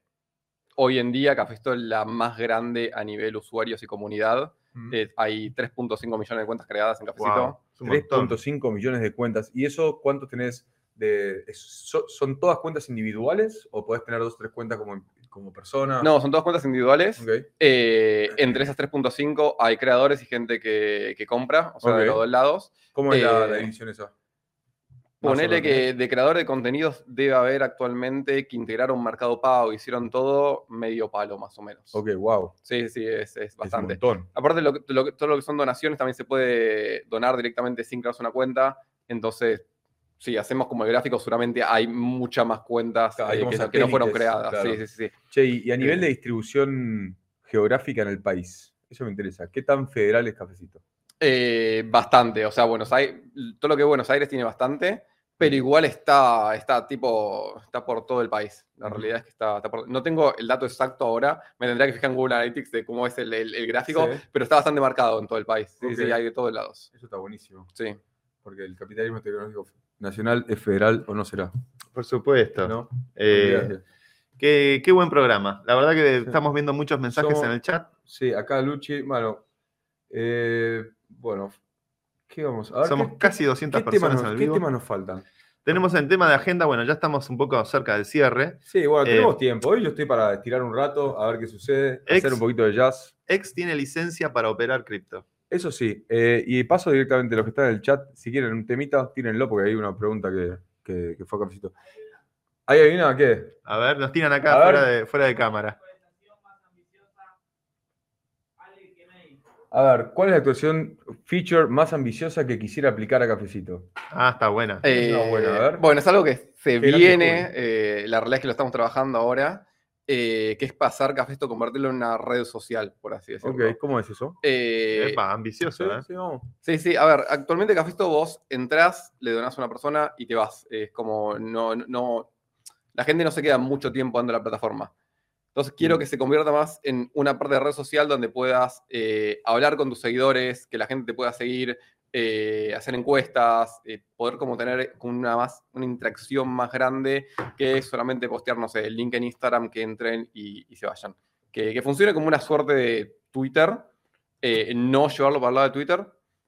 hoy en día Cafesto es la más grande a nivel usuarios y comunidad. Mm. Eh, hay 3.5 millones de cuentas creadas en Cafecito. Wow, es un montón. 3.5 millones de cuentas. ¿Y eso cuánto tenés de. es- so- ¿Son todas cuentas individuales o podés tener dos o tres cuentas como, como persona? No, son todas cuentas individuales. Eh, entre esas 3.5 hay creadores y gente que, que compra, o sea, de los dos lados. ¿Cómo es la, Eh, la división esa? Ponele que de creador de contenidos debe haber actualmente que integraron Mercado Pago, hicieron todo medio palo más o menos. Ok, wow. Sí, sí, es, es Es un bastante. montón. Aparte, lo lo todo lo que son donaciones también se puede donar directamente sin crearse una cuenta. Entonces, si hacemos como el gráfico, seguramente hay muchas más cuentas Claro, hay eh, que, no- que no fueron creadas. claro. Sí, sí, sí. Che, y, y a nivel Eh. de distribución geográfica en el país, eso me interesa. ¿Qué tan federal es Cafecito? Eh, bastante. O sea, Buenos Aires, todo lo que Buenos Aires tiene bastante, pero igual está, está tipo, está por todo el país. La realidad es que está, está por- No tengo el dato exacto ahora, me tendría que fijar en Google Analytics de cómo es el, el- el gráfico, Sí. pero está bastante marcado en todo el país. Sí, hay de todos lados. Eso está buenísimo. Sí. Porque el capitalismo tecnológico nacional es federal o no será. Por supuesto. ¿No? Eh, Gracias. qué, qué buen programa. La verdad que Sí. estamos viendo muchos mensajes Somos- en el chat. Sí, acá Luchi, bueno, eh, bueno, ¿qué vamos a ver? Somos ¿qué- casi 200 ¿Qué temas, personas en nos, el qué vivo. temas nos faltan? Tenemos el tema de agenda, bueno, ya estamos un poco cerca del cierre. Sí, bueno, Eh, tenemos tiempo. Hoy yo estoy para estirar un rato, a ver qué sucede, Ex- hacer un poquito de jazz. Ex tiene licencia para operar cripto. Eso sí, eh, y paso directamente a los que están en el chat. Si quieren un temita, tírenlo porque hay una pregunta que, que, que fue a cafecito. ¿Ahí hay una qué? A ver, nos tiran acá fuera de, fuera de cámara. A ver, ¿cuál es la actuación feature más ambiciosa que quisiera aplicar a Cafecito? Ah, está buena. Es una Eh, buena, a ver. Bueno, es algo que se viene, eh, la realidad es que lo estamos trabajando ahora, eh, que es pasar Cafesto, convertirlo en una red social, por así decirlo. Ok, ¿cómo es eso? Eh, Epa, ambicioso, Sí, ¿eh? sí, vamos. Sí, sí, a ver, actualmente Cafesto vos entrás, le donás a una persona y te vas. Es como, no, no- no, la gente no se queda mucho tiempo dando la plataforma. Entonces quiero Mm. que se convierta más en una parte de red social donde puedas eh, hablar con tus seguidores, que la gente te pueda seguir, eh, hacer encuestas, eh, poder como tener una, más, una interacción más grande que solamente postear, no sé, el link en Instagram, que entren y, y se vayan. Que, que funcione como una suerte de Twitter, no llevarlo para el lado de Twitter,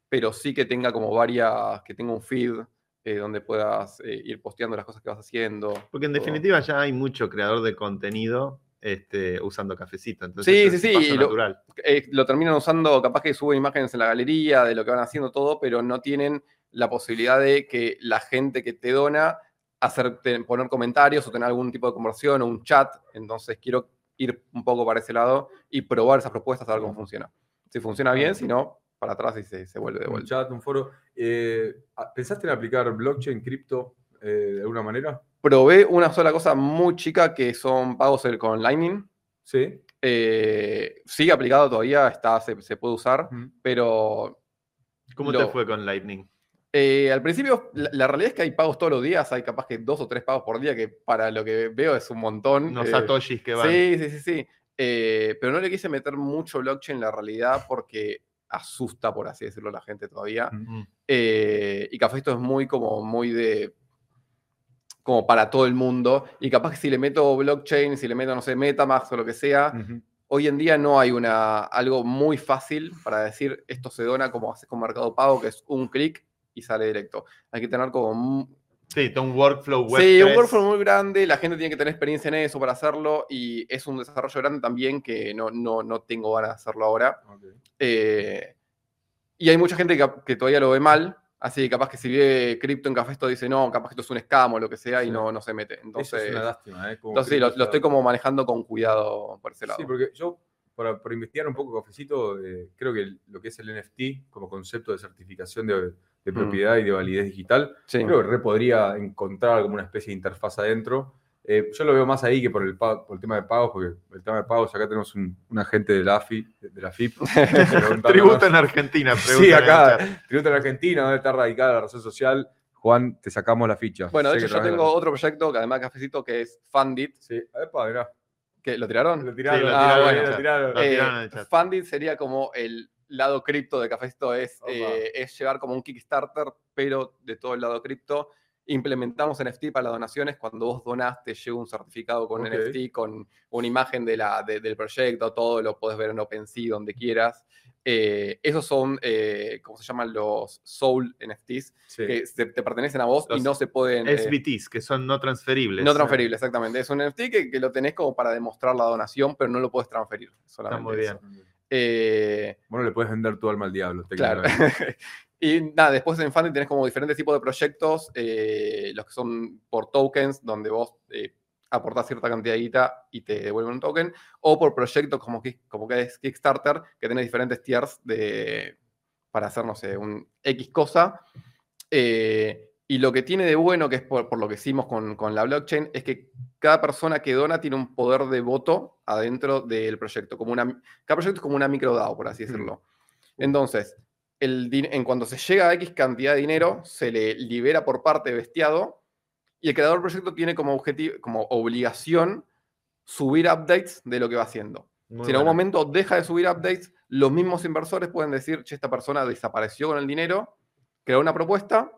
pero sí que tenga como varias, que tenga un feed eh, donde puedas eh, ir posteando las cosas que vas haciendo. Porque en todo. definitiva ya hay mucho creador de contenido este, usando cafecito. Entonces Sí, sí, un sí, lo- natural. Eh, lo terminan usando, capaz que suben imágenes en la galería de lo que van haciendo todo, pero no tienen la posibilidad de que la gente que te dona hacer, te- poner comentarios o tener algún tipo de conversión o un chat. Entonces quiero ir un poco para ese lado y probar esas propuestas a ver cómo funciona. Si funciona bien, si no, para atrás y se, se vuelve de Un vuelta. chat, un foro. Eh, ¿Pensaste en aplicar blockchain, cripto eh, de alguna manera? Probé una sola cosa muy chica que son pagos con Lightning. Sí. Eh, sigue aplicado todavía, está, se, se puede usar, pero ¿Cómo Lo- te fue con Lightning? eh, al principio la, la realidad es que hay pagos todos los días, hay capaz que dos o tres pagos por día, que para lo que veo es un montón. Unos eh, satoshis que van. Sí, sí, sí, sí. Eh, pero no le quise meter mucho blockchain en la realidad porque asusta, por así decirlo, a la gente todavía. Mm. Eh, y Café esto es muy como muy de como para todo el mundo y capaz que si le meto blockchain, si le meto no sé Metamask o lo que sea, hoy en día no hay una algo muy fácil para decir esto se dona como haces con Mercado Pago que es un clic y sale directo. Hay que tener como Sí, un workflow web. Sí, un 3. workflow muy grande, la gente tiene que tener experiencia en eso para hacerlo y es un desarrollo grande también que no, no, no tengo ganas de hacerlo ahora. Eh, y hay mucha gente que, que todavía lo ve mal, así que capaz que si ve cripto en Café esto dice no, capaz que esto es un scam o lo que sea y Sí. no, no se mete. Eso Entonces, es una lástima, ¿eh? Como entonces sí, lo, lo estoy como manejando con cuidado por ese lado. Sí, porque yo, para, para investigar un poco cafecito, eh, creo que lo que es el NFT como concepto de certificación de, de Mm. propiedad y de validez digital, Sí. creo que re podría encontrar como una especie de interfaz adentro. Eh, yo lo veo más ahí que por el, pa- por el tema de pagos, porque el tema de pagos, acá tenemos un, un agente de la AFI, de, la FIP. Tributo en Argentina, Sí, acá, chat. tributo en Argentina, ¿dónde está radicada la razón social? Juan, te sacamos la ficha. Bueno, de Sé hecho yo tengo la- otro proyecto que además de Cafecito que es Fundit, Sí, epa, mirá, que lo tiraron. lo tiraron, lo lo tiraron lo tiraron. Lo Eh, tiraron. Fundit sería como el lado cripto de Cafecito, es, eh, es llevar como un Kickstarter, pero de todo el lado cripto. Implementamos NFT para las donaciones. Cuando vos donás, te llega un certificado con. NFT, con una imagen de la, de- del proyecto, todo lo podés ver en OpenSea, donde quieras. Eh, esos son, eh, ¿cómo se llaman? Los Soul NFTs, Sí. que se- te pertenecen a vos y no se pueden... eh, SBTs, que son no transferibles. no transferible, exactamente. Es un NFT que, que lo tenés como para demostrar la donación, pero no lo puedes transferir. Solamente muy eso. Eh, Bueno, le puedes vender tu alma al diablo. claro. y nada, después en Funding tenés como diferentes tipos de proyectos, eh, los que son por tokens, donde vos eh, aportás cierta cantidad de guita y te devuelven un token, o por proyectos como, como que es Kickstarter, que tenés diferentes tiers de, para hacer, no sé, un X cosa. Eh, y lo que tiene de bueno, que es por, por lo que hicimos con, con la blockchain, es que cada persona que dona tiene un poder de voto adentro del proyecto. Como una, cada proyecto es como una microdAO, por así decirlo. Entonces, el, en cuando se llega a X cantidad de dinero, se le libera por parte bestiado y el creador del proyecto tiene como, objetivo, como obligación subir updates de lo que va haciendo. Muy si en algún bueno. momento deja de subir updates, los mismos inversores pueden decir, che, esta persona desapareció con el dinero, crear una propuesta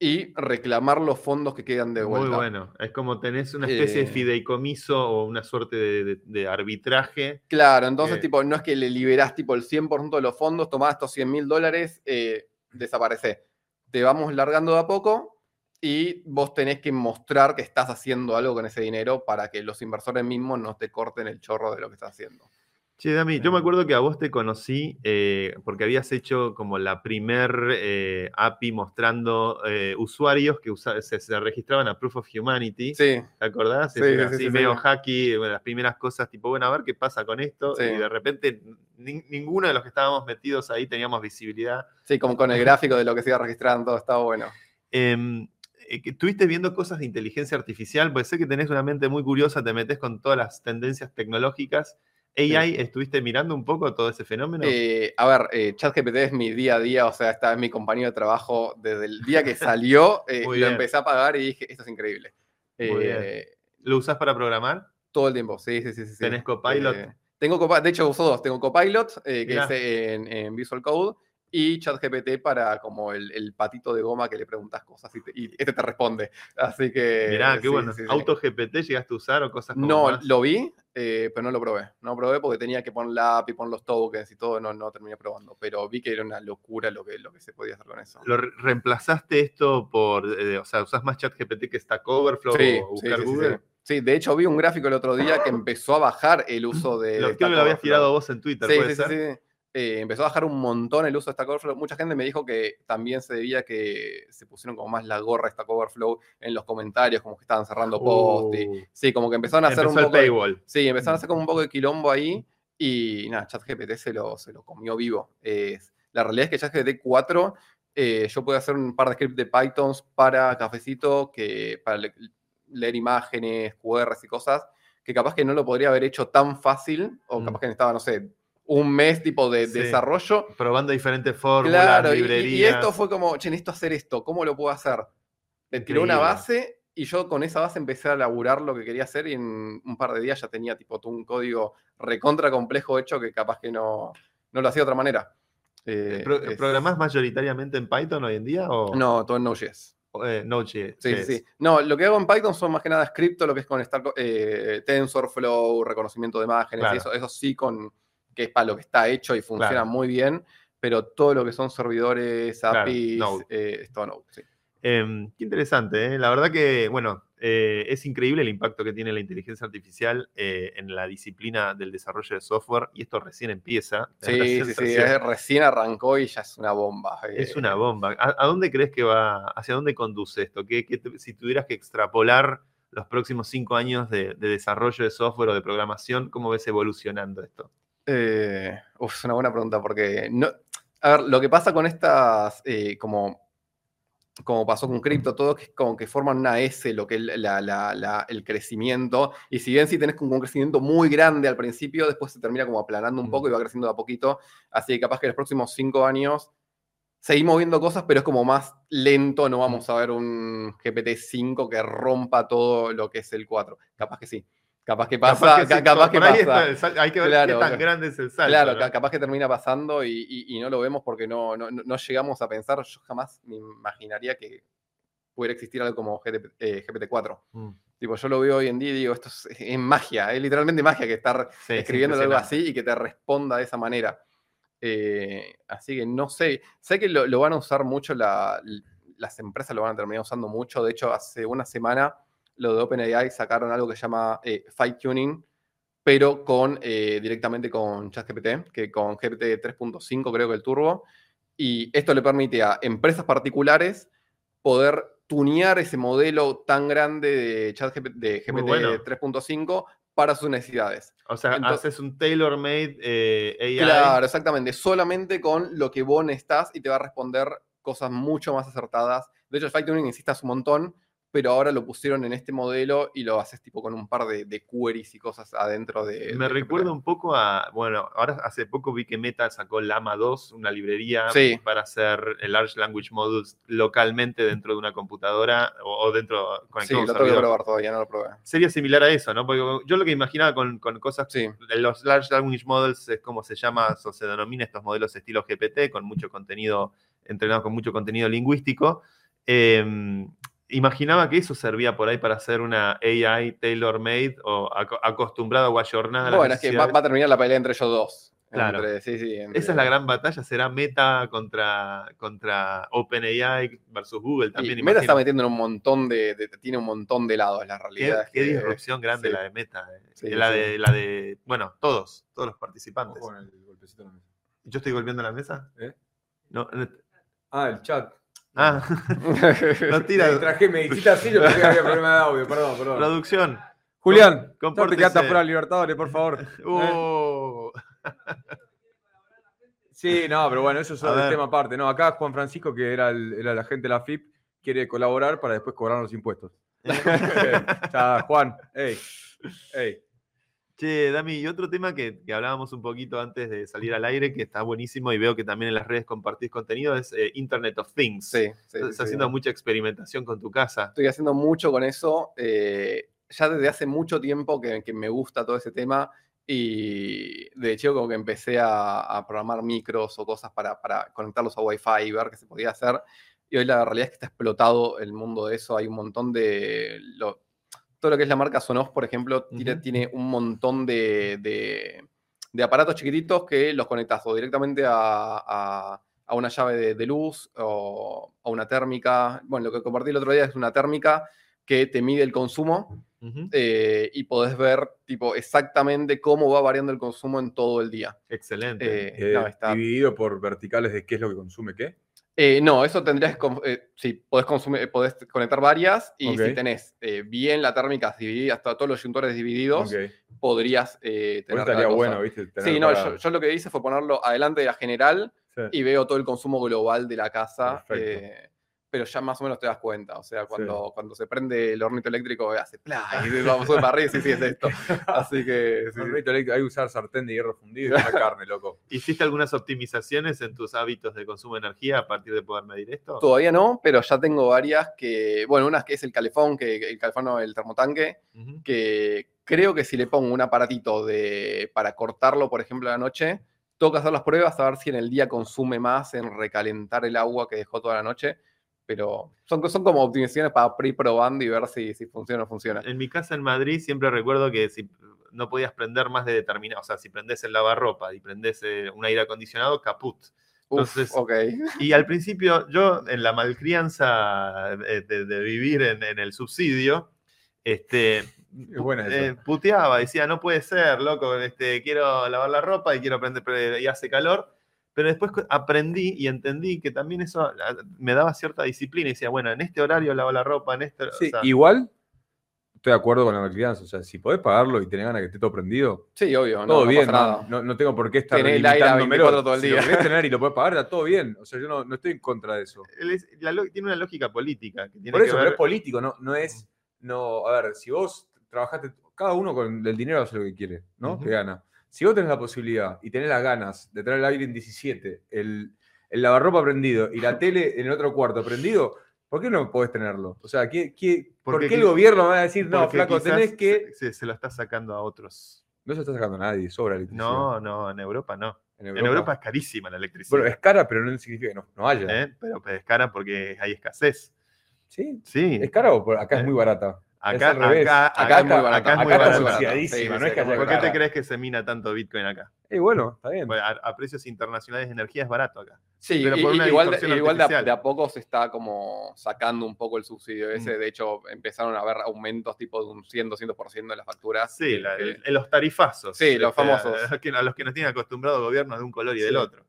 y reclamar los fondos que quedan de vuelta. Muy bueno. Es como tenés una especie Eh, de fideicomiso o una suerte de, de- de arbitraje. Claro, entonces, Eh. tipo, no es que le liberás tipo el 100% de los fondos, tomás estos 100 mil dólares, eh, desaparece. Te vamos largando de a poco y vos tenés que mostrar que estás haciendo algo con ese dinero para que los inversores mismos no te corten el chorro de lo que estás haciendo. Che, Dami, yo me acuerdo que a vos te conocí eh, porque habías hecho como la primer eh, API mostrando eh, usuarios que usa- se, se registraban a Proof of Humanity. Sí, ¿Te acordás? Sí, Era sí, así sí, medio hacky, las primeras cosas, tipo, bueno, a ver qué pasa con esto. Y de repente ni- ninguno de los que estábamos metidos ahí teníamos visibilidad. sí, como con el gráfico de lo que se iba registrando, estaba bueno. Em, ¿Estuviste viendo cosas de inteligencia artificial? Pues sé que tenés una mente muy curiosa, te metes con todas las tendencias tecnológicas. AI, ¿estuviste mirando un poco todo ese fenómeno? Eh, a ver, eh, ChatGPT es mi día a día, o sea, está es mi compañero de trabajo desde el día que salió, eh, lo bien. empecé a pagar y dije, esto es increíble. Muy bien. Eh, ¿Lo usás para programar? todo el tiempo, sí, sí, sí. sí. ¿Tenés Copilot? Tengo Copilot, de hecho uso dos, tengo Copilot, que Mirá. es en, en Visual Code, y ChatGPT para como el, el patito de goma que le preguntas cosas y, te- y este te responde. Así que... Mirá, qué sí, bueno. sí, sí. ¿AutoGPT llegaste a usar o cosas como No, más? lo vi, eh, pero no lo probé. No lo probé porque tenía que poner la API, poner los tokens y todo, no, no terminé probando. Pero vi que era una locura lo que, lo que se podía hacer con eso. ¿Lo re- reemplazaste esto por, eh, o sea, usás más ChatGPT que Stack Overflow o buscar Google? sí. Sí, de hecho vi un gráfico el otro día que empezó a bajar el uso de... Lo, que lo Stack habías tirado vos en Twitter, Sí, ¿puede sí, sí, sí. Eh, empezó a bajar un montón el uso de Stack Overflow. Mucha gente me dijo que también se debía que se pusieron como más la gorra de Stack Overflow en los comentarios, como que estaban cerrando post. y- Uh, sí, como que empezaron a hacer un poco... de-. Sí, empezaron a hacer como un poco de quilombo ahí y nada, ChatGPT se lo, se lo comió vivo. La realidad es que ChatGPT 4 eh, yo puedo hacer un par de scripts de Pythons para Cafecito, que, para le- leer imágenes, QRs y cosas, que capaz que no lo podría haber hecho tan fácil, o Mm. capaz que necesitaba, no sé, un mes tipo de Sí. desarrollo. Probando diferentes fórmulas, Claro, y- y, librerías. y esto fue como, che, necesito hacer esto, ¿cómo lo puedo hacer? Me tiró una Increíble. base y yo con esa base empecé a laburar lo que quería hacer y en un par de días ya tenía tipo un código recontra complejo hecho que capaz que no, no lo hacía de otra manera. Eh, Pro- es- ¿Programás mayoritariamente en Python hoy en día o No, todo en Node.js. eh, Node.js? Sí, sí, sí. No, lo que hago en Python son más que nada script, lo que es con estar, eh, TensorFlow, reconocimiento de imágenes, Claro. y eso, eso sí con que es para lo que está hecho y funciona Claro. muy bien, pero todo lo que son servidores, Claro, APIs, Node. eh, es todo Node, sí. Em, qué interesante, ¿eh? La verdad que, bueno, eh, es increíble el impacto que tiene la inteligencia artificial eh, en la disciplina del desarrollo de software y esto recién empieza. Sí, sí, sí, recién arrancó y ya es una bomba. Es una bomba. ¿A, a dónde crees que va? ¿Hacia dónde conduce esto? ¿Qué, si tuvieras que extrapolar los próximos cinco años de, de desarrollo de software o de programación, ¿cómo ves evolucionando esto? Eh, uf, es una buena pregunta porque no. A ver, lo que pasa con estas, eh, como, como pasó con cripto, todo que es como que forman una S, lo que es la- la- la- el crecimiento. Y si bien si tenés como un crecimiento muy grande al principio, después se termina como aplanando un Mm. poco y va creciendo de a poquito. Así que capaz que en los próximos cinco años seguimos viendo cosas, pero es como más lento. No vamos a ver un GPT-5 que rompa todo lo que es el 4. Capaz que sí. Capaz que pasa. que sí, ca- capaz que pasa. sal- hay que ver Claro, qué tan grande es el salto. Claro, capaz que termina pasando y, y- y no lo vemos porque no, no, no- no llegamos a pensar. Yo jamás me imaginaría que pudiera existir algo como GTP eh, GPT-4. Mm, Tipo, yo lo veo hoy en día y digo, esto es, es magia, es literalmente magia que estar sí, es escribiendo algo así y que te responda de esa manera. Eh, así que no sé, sé que lo, lo van a usar mucho, la- las empresas lo van a terminar usando mucho. De hecho, hace una semana lo de OpenAI sacaron algo que se llama eh, Fine Tuning, pero con, eh, directamente con ChatGPT, que con GPT 3.5 creo que el turbo. Y esto le permite a empresas particulares poder tunear ese modelo tan grande de ChatGPT de GPT bueno. 3.5 para sus necesidades. O sea, Entonces- haces un tailor-made eh, AI. Claro, exactamente. Solamente con lo que vos necesitas y te va a responder cosas mucho más acertadas. De hecho, el Fine Tuning insistas un montón, pero ahora lo pusieron en este modelo y lo haces tipo con un par de, de queries y cosas adentro de. Me de recuerda un poco a, bueno, ahora hace poco vi que Meta sacó Llama 2, una librería Sí. para hacer el Large Language Models localmente dentro de una computadora o, o dentro Sí, conectado lo tengo que probar todavía, no lo probé. Sería similar a eso, ¿no? Porque yo lo que imaginaba con, con cosas Sí, los Large Language Models es como se llama o se denomina estos modelos estilo GPT, con mucho contenido, entrenados con mucho contenido lingüístico. Eh, imaginaba que eso servía por ahí para hacer una AI tailor-made o aco- acostumbrado o ayornada bueno, es que va, va a terminar la pelea entre ellos dos. Claro. Entre- sí, sí, entre- Esa es la gran batalla, será Meta contra, contra OpenAI versus Google también. Meta imagino. está metiendo en un montón de, de- tiene un montón de lados, la Qué, realidad. qué que- disrupción grande sí. la de Meta. eh. Sí, la, sí. de, la de, bueno, todos, todos los participantes. Con el golpecito en la mesa. ¿Yo estoy golpeando la mesa? ¿Eh? No, no- Ah, el chat. Ah, no Me tira. me dijiste así, yo pensé que había problema de audio, perdón, perdón. Producción. Julián, Com- no te compórtese. de Libertadores, por favor. ¿Eh? Uh, Sí, no, pero bueno, eso es ver. tema aparte. No, acá Juan Francisco, que era el, era el agente de la FIP, quiere colaborar para después cobrar los impuestos. ya, Juan, ey, ey. Che, Dami, y otro tema que, que hablábamos un poquito antes de salir al aire, que está buenísimo y veo que también en las redes compartís contenido, es eh, Internet of Things. Sí, sí, Estás sí, haciendo sí. mucha experimentación con tu casa. Estoy haciendo mucho con eso. eh, ya desde hace mucho tiempo que, que me gusta todo ese tema. Y de hecho, como que empecé a, a programar micros o cosas para, para conectarlos a Wi-Fi y ver qué se podía hacer. Y hoy la realidad es que está explotado el mundo de eso. Hay un montón de. lo- todo lo que es la marca Sonos, por ejemplo, tiene, un montón de, de- de aparatos chiquititos que los conectas o directamente a, a- a una llave de, de luz o a una térmica. Bueno, lo que compartí el otro día es una térmica que te mide el consumo eh, y podés ver tipo exactamente cómo va variando el consumo en todo el día. Excelente. Eh, Eh, no, está- Dividido por verticales de qué es lo que consume qué. Eh, no, eso tendrías eh, sí, podés, consumir, eh, podés conectar varias y si tenés eh, bien la térmica dividida, hasta todos los disyuntores divididos, podrías eh, Pues tener. estaría cada cosa. bueno, ¿viste? Tener Sí, no, para- yo, yo lo que hice fue ponerlo adelante de la general Sí. y veo todo el consumo global de la casa. Pero ya más o menos te das cuenta. O sea, cuando, cuando se prende el hornito eléctrico, hace plá, y vamos para arriba y sí, sí, es esto. Así que. sí, rito eléctrico, Hay que usar sartén de hierro fundido y una carne, loco. ¿Hiciste algunas optimizaciones en tus hábitos de consumo de energía a partir de poder medir esto? Todavía no, pero ya tengo varias que. Bueno, una que es el calefón, que el calefón no, el termotanque, que creo que si le pongo un aparatito de, para cortarlo, por ejemplo, a la noche, que hacer las pruebas a ver si en el día consume más en recalentar el agua que dejó toda la noche. Pero son, son como optimizaciones para ir probando y ver si, si funciona o no funciona. En mi casa en Madrid siempre recuerdo que si no podías prender más de determinado, o sea, si prendés el lavarropa y prendés eh, un aire acondicionado, caput. Uf, entonces- ok. Y al principio yo, en la malcrianza de, de- de vivir en, en el subsidio, este, eh, puteaba, decía, no puede ser, loco, este, quiero lavar la ropa y quiero prender, pre- y hace calor. Pero después aprendí y entendí que también eso me daba cierta disciplina y decía, bueno, en este horario lavo la ropa, en este... o Sí, sea, igual estoy de acuerdo con la crianza. O sea, si podés pagarlo y tenés ganas que esté todo prendido, Sí, obvio. no- todo no bien. pasa No, nada. no, no tengo por qué estar el aire a limitándomelo. 24 todo el Si lo querés tener y lo podés pagar, está todo bien. O sea, yo no, no estoy en contra de eso. es- la tiene una lógica política. Que tiene Por que eso, ver- pero es político, no, no es. No, a ver, si vos trabajaste, cada uno con el dinero hace lo que quiere, ¿no? Ujú. Que gana. Si vos tenés la posibilidad y tenés las ganas de traer el aire en 17, el, el lavarropa prendido y la tele en el otro cuarto prendido, ¿por qué no podés tenerlo? O sea, ¿qué, qué- ¿por Porque qué el gobierno va a decir, no, porque flaco, tenés que. Se, se- lo está sacando a otros. No se está sacando a nadie, sobra electricidad. No, no, en Europa no. en En Europa es carísima la electricidad. Bueno, es cara, pero no significa que no, no haya. ¿eh? Pero es cara porque hay escasez. Sí. Sí, ¿Es cara o acá Eh. es muy barata? Acá, es acá, Acá acá es muy barata. acá es muy barata. subsidiadísima, Sí, no es que ¿Por qué te crees que se mina tanto Bitcoin acá? Y bueno, está bien. Bueno, a, a precios internacionales de energía es barato acá. Sí, Pero por y- una igual, de, igual de, a, artificial. de a poco se está como sacando un poco el subsidio ese. Mm. De hecho, empezaron a haber aumentos tipo de un 100, 200% de las facturas. Sí, que- la- que- el- en los tarifazos. Sí, los Este, famosos. A, que- a los que nos tienen acostumbrado gobiernos de un color y del otro.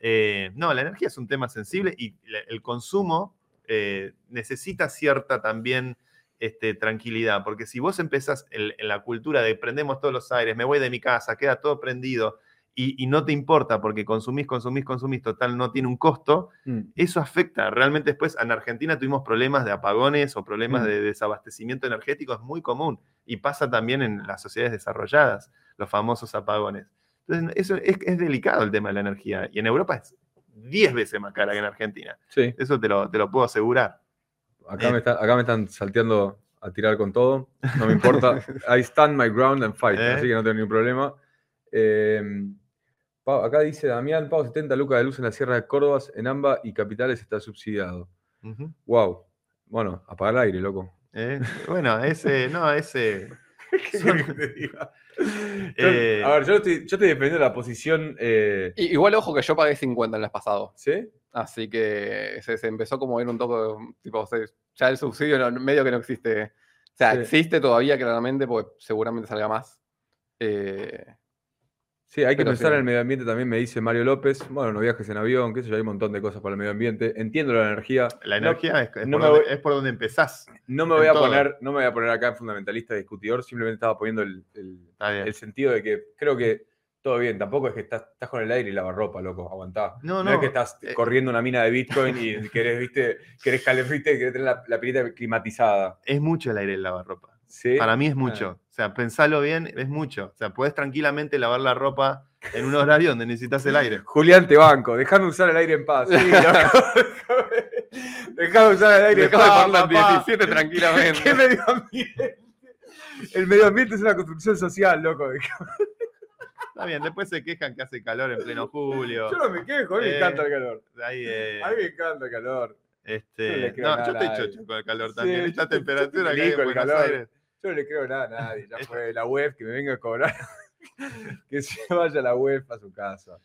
Eh, no, la energía es un tema sensible y el consumo eh, necesita cierta también este, tranquilidad, porque si vos empezás en, en la cultura de prendemos todos los aires, me voy de mi casa, queda todo prendido y, y no te importa porque consumís, consumís, consumís, total, no tiene un costo, Mm. eso afecta. Realmente después en Argentina tuvimos problemas de apagones o problemas Mm. de desabastecimiento energético, es muy común y pasa también en las sociedades desarrolladas, los famosos apagones. Entonces, eso es, es delicado el tema de la energía y en Europa es 10 veces más cara que en Argentina. Sí. Eso te lo, te lo puedo asegurar. Acá, Eh. me está- acá me están salteando a tirar con todo. No me importa. I stand my ground and fight. Eh. Así que no tengo ningún problema. Eh, Pau- acá dice Damián, pago 70 lucas de luz en la Sierra de Córdoba, en ambas y capitales está subsidiado. Ujú. Wow. Bueno, apagar el aire, loco. Eh, Bueno, ese, no, ese... ¿Qué querés que te diga? Yo- Eh, a ver, yo estoy, yo estoy defendiendo la posición. eh, Igual, ojo que yo pagué 50 el mes pasado. ¿Sí? Así que se, se empezó como a ir un toque, tipo, se- ya el subsidio no- medio que no existe. O sea, Sí. existe todavía claramente, porque seguramente salga más. Eh, Sí, hay que Pero pensar sí. en el medio ambiente, también me dice Mario López. Bueno, no viajes en avión, que eso ya hay un montón de cosas para el medio ambiente. Entiendo la energía. la No- energía es, es no por me donde, voy- es por donde empezás. No me voy a todo. poner, no me voy a poner acá en fundamentalista discutidor, simplemente estaba poniendo el sentido de que creo que todo bien, tampoco es que estás, estás con el aire y lavarropa, loco, aguantá. No, No, no. es que estás eh, corriendo una mina de Bitcoin y querés, viste, querés calefrite, querés tener la, la pilita climatizada. Es mucho el aire el lavarropa. ¿Sí? Para mí es mucho. O sea, pensalo bien, es mucho. O sea, puedes tranquilamente lavar la ropa en un horario donde necesitas el aire. Julián te banco, déjame usar el aire en paz. Sí, déjame usar el aire en Dejá de paz. en papá. 17 tranquilamente. ¿Qué medio ambiente? El medio ambiente es una construcción social, loco. Está bien, después se quejan que hace calor en pleno julio. Yo no me quejo, a mí me Eh, encanta el calor. Ahí, eh, A mí me encanta el calor. este, no no, yo estoy chocho con el calor también. yo Esta temperatura estoy que hay en feliz con el Buenos calor. Aires. Yo no le creo nada a nadie. Ya fue la web que me venga a cobrar. que se vaya la web a su casa.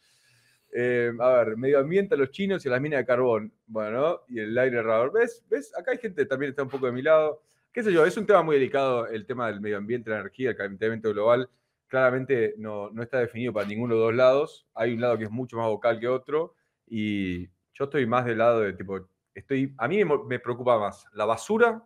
Eh, a ver, medio ambiente a los chinos y a las minas de carbón. Bueno, y el aire errador. ¿Ves? ¿Ves? Acá hay gente que también está un poco de mi lado. ¿Qué sé yo? Es un tema muy delicado el tema del medio ambiente, la energía, el calentamiento global. Claramente no, no está definido para ninguno de los dos lados. Hay un lado que es mucho más vocal que otro. Y yo estoy más del lado de tipo. Estoy, a mí me, me preocupa más la basura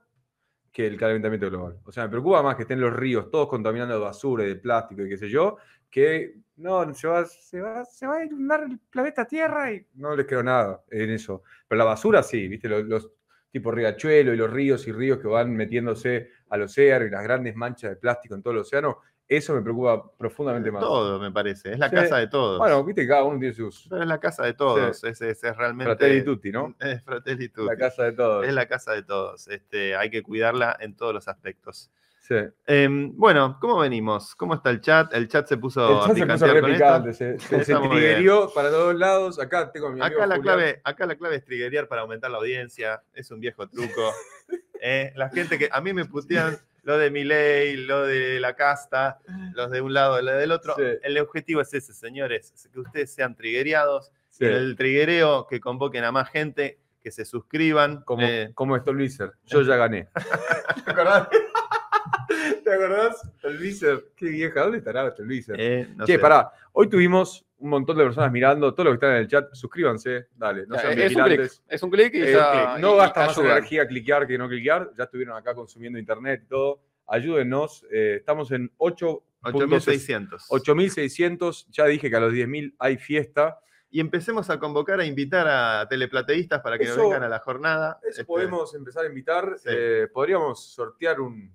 que el calentamiento global. O sea, me preocupa más que estén los ríos todos contaminando de basura y de plástico y qué sé yo, que no, se va, se va, se va a inundar el planeta Tierra y no les creo nada en eso. Pero la basura sí, ¿viste? Los, los tipos riachuelo y los ríos y ríos que van metiéndose al océano y las grandes manchas de plástico en todo el océano, eso me preocupa profundamente más. Todo, me parece. Es la Sí. casa de todos. Bueno, viste que cada uno tiene sus Pero es la casa de todos. Es, es- es realmente. fratelli tutti, ¿no? Es Fratelli Tutti. La casa de todos. Es la casa de todos. Este, hay que cuidarla en todos los aspectos. Sí. Em, bueno, ¿cómo venimos? ¿Cómo está el chat? El chat se puso El chat se puso con esto. se, se, se triguerió para todos lados. Acá tengo a mi amigo Acá la, Julián. clave, acá la clave es triggerear para aumentar la audiencia. Es un viejo truco. Eh, la gente que a mí me putean lo de mi ley, lo de la casta, los de un lado y lo del otro. Sí. El objetivo es ese, señores, es que ustedes sean triguereados. Sí. El triguereo, que convoquen a más gente, que se suscriban. Como, eh, como Stolbizer. Yo ya gané. ¿Te acordás? ¿Te acordás? Stolbizer. Qué vieja. ¿Dónde estará Stolbizer? eh, no che, sé. pará. Hoy tuvimos un montón de personas mirando. Todos los que están en el chat, suscríbanse. Dale, no sean es un es un clic y Eh, ya. clic. No y- gasta más energía cliquear que no cliquear. Ya estuvieron acá consumiendo internet y todo. Ayúdennos. eh, estamos en 8. 8600. 8600. Ya dije que a los 10.000 hay fiesta. Y empecemos a convocar, a invitar a teleplateístas para que Eso- nos vengan a la jornada. Eso Este, podemos empezar a invitar. Sí. eh, podríamos sortear un.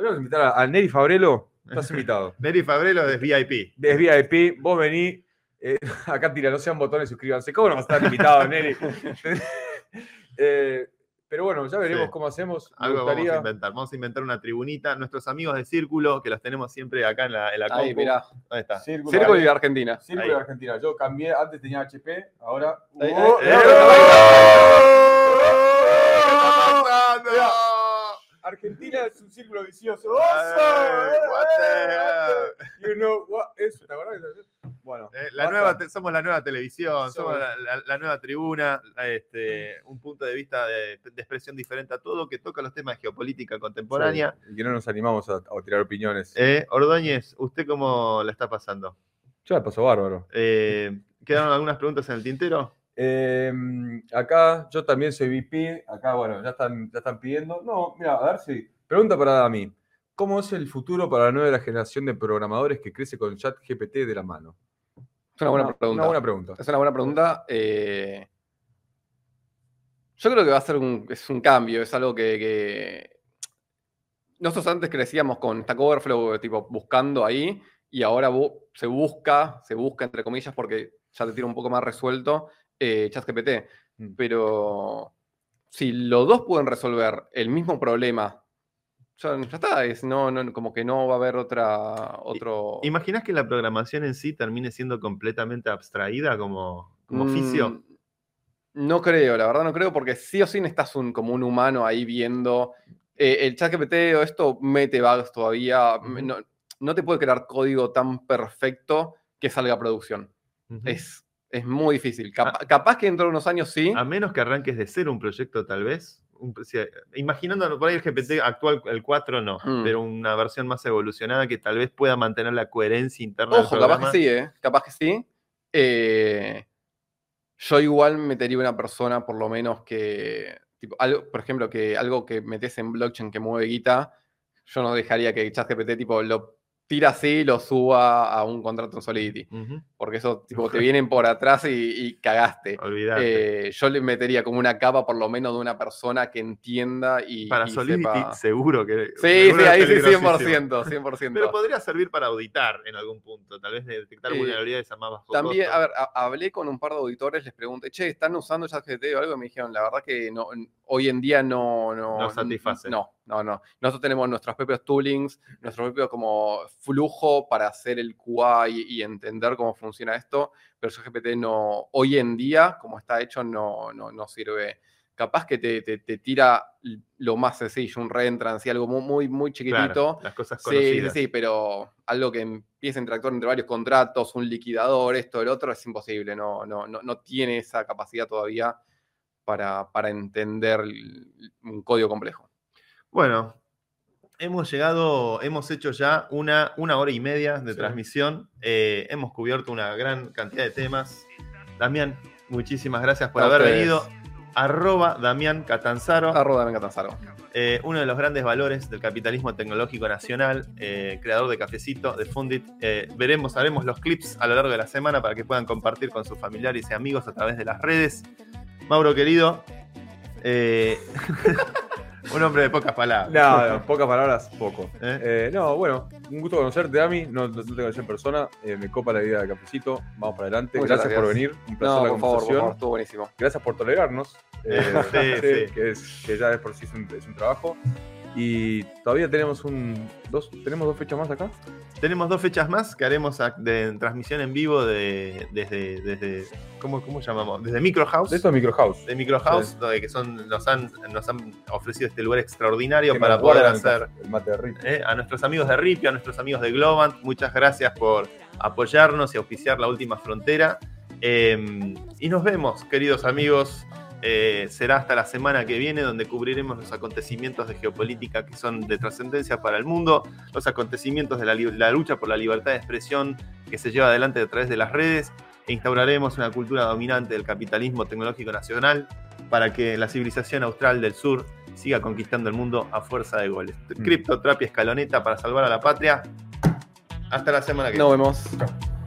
Podríamos invitar a, a Neri Fabrelo. Estás invitado. Neri Fabrelo es VIP. Es VIP, vos vení. eh, acá tira, no sean botones, suscríbanse. ¿Cómo no vas a estar invitado, Neri? Eh, pero bueno, ya veremos Sí. cómo hacemos. Me Algo vamos a gustaría. inventar. Vamos a inventar una tribunita. Nuestros amigos de Círculo, que los tenemos siempre acá en la, en la Ahí, compu. mirá. ¿Dónde está? Círculo, Círculo de Argentina. Círculo Ahí. de Argentina. Yo cambié, antes tenía HP, ahora. Ahí, ¡Oh! ¡Eh! Argentina es un círculo vicioso. Ay, what the You know what is- ¿te acordás eso? Bueno, Eh, la nueva somos la nueva televisión, somos Somos- la, la- la nueva tribuna, este, un punto de vista de, de expresión diferente a todo, que toca los temas de geopolítica contemporánea. Sí, y que no nos animamos a, a tirar opiniones. Eh, Ordóñez, ¿usted cómo la está pasando? Ya la pasó bárbaro. Eh, ¿Quedaron algunas preguntas en el tintero? Eh, acá yo también soy VP. Acá, bueno, ya están, ya están pidiendo. No, mira, a ver si. Pregunta para mí. ¿Cómo es el futuro para la nueva generación de programadores que crece con chat GPT de la mano? Es una buena pregunta. Una buena pregunta. Es una buena pregunta. eh, yo creo que va a ser un, es un cambio, es algo que, que- Nosotros antes crecíamos con Stack Overflow, tipo, buscando ahí, y ahora bu- se busca, se busca entre comillas, porque ya te tira un poco más resuelto, eh, ChatGPT. Mm. Pero si los dos pueden resolver el mismo problema, ya, ya está, es, no, no, como que no va a haber otra, otro... ¿Imaginas que la programación en sí termine siendo completamente abstraída como, como oficio? Mm, No creo, la verdad no creo, porque sí o sí necesitas un, como un humano ahí viendo. Eh, el chat GPT o esto mete bugs todavía. Ujú. no, no te puede crear código tan perfecto que salga a producción. Es, es muy difícil. Capa- capaz que dentro de unos años sí. A menos que arranques de cero un proyecto, tal vez. un- si- imaginando por ahí el GPT actual, el 4 no, Mm. pero una versión más evolucionada que tal vez pueda mantener la coherencia interna del Ojo, capaz que sí, ¿eh? Capaz que sí. Eh, yo igual metería una persona, por lo menos, que. Tipo, algo, por ejemplo, que algo que metes en blockchain que mueve guita, yo no dejaría que ChatGPT tipo lo tira así y lo suba a un contrato en Solidity. Porque eso tipo, te vienen por atrás y, y cagaste. Olvidate. Eh, yo le metería como una capa, por lo menos, de una persona que entienda y. Para y Solidity, sepa- seguro que. Sí, sí, ahí sí, peligrosísimo. 100%, 100%. Pero podría servir para auditar en algún punto, tal vez de detectar Eh, vulnerabilidades a más bajo También, costo. a ver, a- hablé con un par de auditores, les pregunté, che, ¿están usando ChatGPT o algo? Y me dijeron, la verdad que no, hoy en día no... No, No satisface. No, no, no. Nosotros tenemos nuestros propios toolings, nuestro propio como flujo para hacer el QA y, y entender cómo funciona esto, pero ChatGPT no, hoy en día, como está hecho, no, no, no sirve. Capaz que te, te- te tira lo más sencillo, un reentrance, algo muy, muy, muy chiquitito. Claro, las cosas Sí, sí, conocidas. sí, pero algo que empiece a interactuar entre varios contratos, un liquidador, esto, el otro, es imposible. No, no, no, no tiene esa capacidad todavía para, para entender un código complejo. Bueno, hemos llegado, hemos hecho ya una, una hora y media de Sí. transmisión. eh, hemos cubierto una gran cantidad de temas. Damián, muchísimas gracias por A haber ustedes. venido. arroba Damián Catanzaro. Arroba Damián Catanzaro. Eh, uno de los grandes valores del capitalismo tecnológico nacional, eh, creador de Cafecito, de Fundit. Veremos, haremos los clips a lo largo de la semana para que puedan compartir con sus familiares y amigos a través de las redes. Mauro querido, un hombre de pocas palabras. No, pocas palabras, poco. no, bueno, un gusto conocerte, Ami. No, no te conocí en persona. me copa la idea de Cafecito. Vamos para adelante. gracias, por venir. Un placer la conversación. estuvo buenísimo. Gracias por tolerarnos. Eh, Que, es, que ya es por sí es un, trabajo. Y todavía tenemos un dos, tenemos dos fechas más acá. Tenemos dos fechas más que haremos de transmisión en vivo de, desde, desde ¿cómo, ¿cómo, llamamos? Desde Micro House. De esto Micro House. De Micro House, que son, nos, han, nos han ofrecido este lugar extraordinario para poder hacer el mate de eh, a nuestros amigos de Ripi, a nuestros amigos de Globant, muchas gracias por apoyarnos y auspiciar la última frontera. Em, y nos vemos, queridos amigos. Eh, será hasta la semana que viene donde cubriremos los acontecimientos de geopolítica que son de trascendencia para el mundo, los acontecimientos de la, lucha por la libertad de expresión que se lleva adelante a través de las redes e instauraremos una cultura dominante del capitalismo tecnológico nacional para que la civilización austral del sur siga conquistando el mundo a fuerza de goles. Mm. Cripto, Trapia, Escaloneta para salvar a la patria. Hasta la semana que viene. Nos vemos.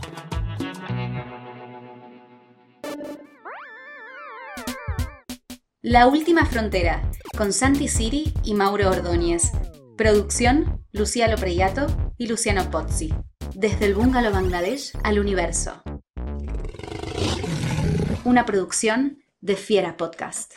La Última Frontera, con Santi Siri y Mauro Ordóñez. Producción, Luciano Preyato y Luciano Pozzi. Desde el bungalow Bangladesh al universo. Una producción de Fiera Podcast.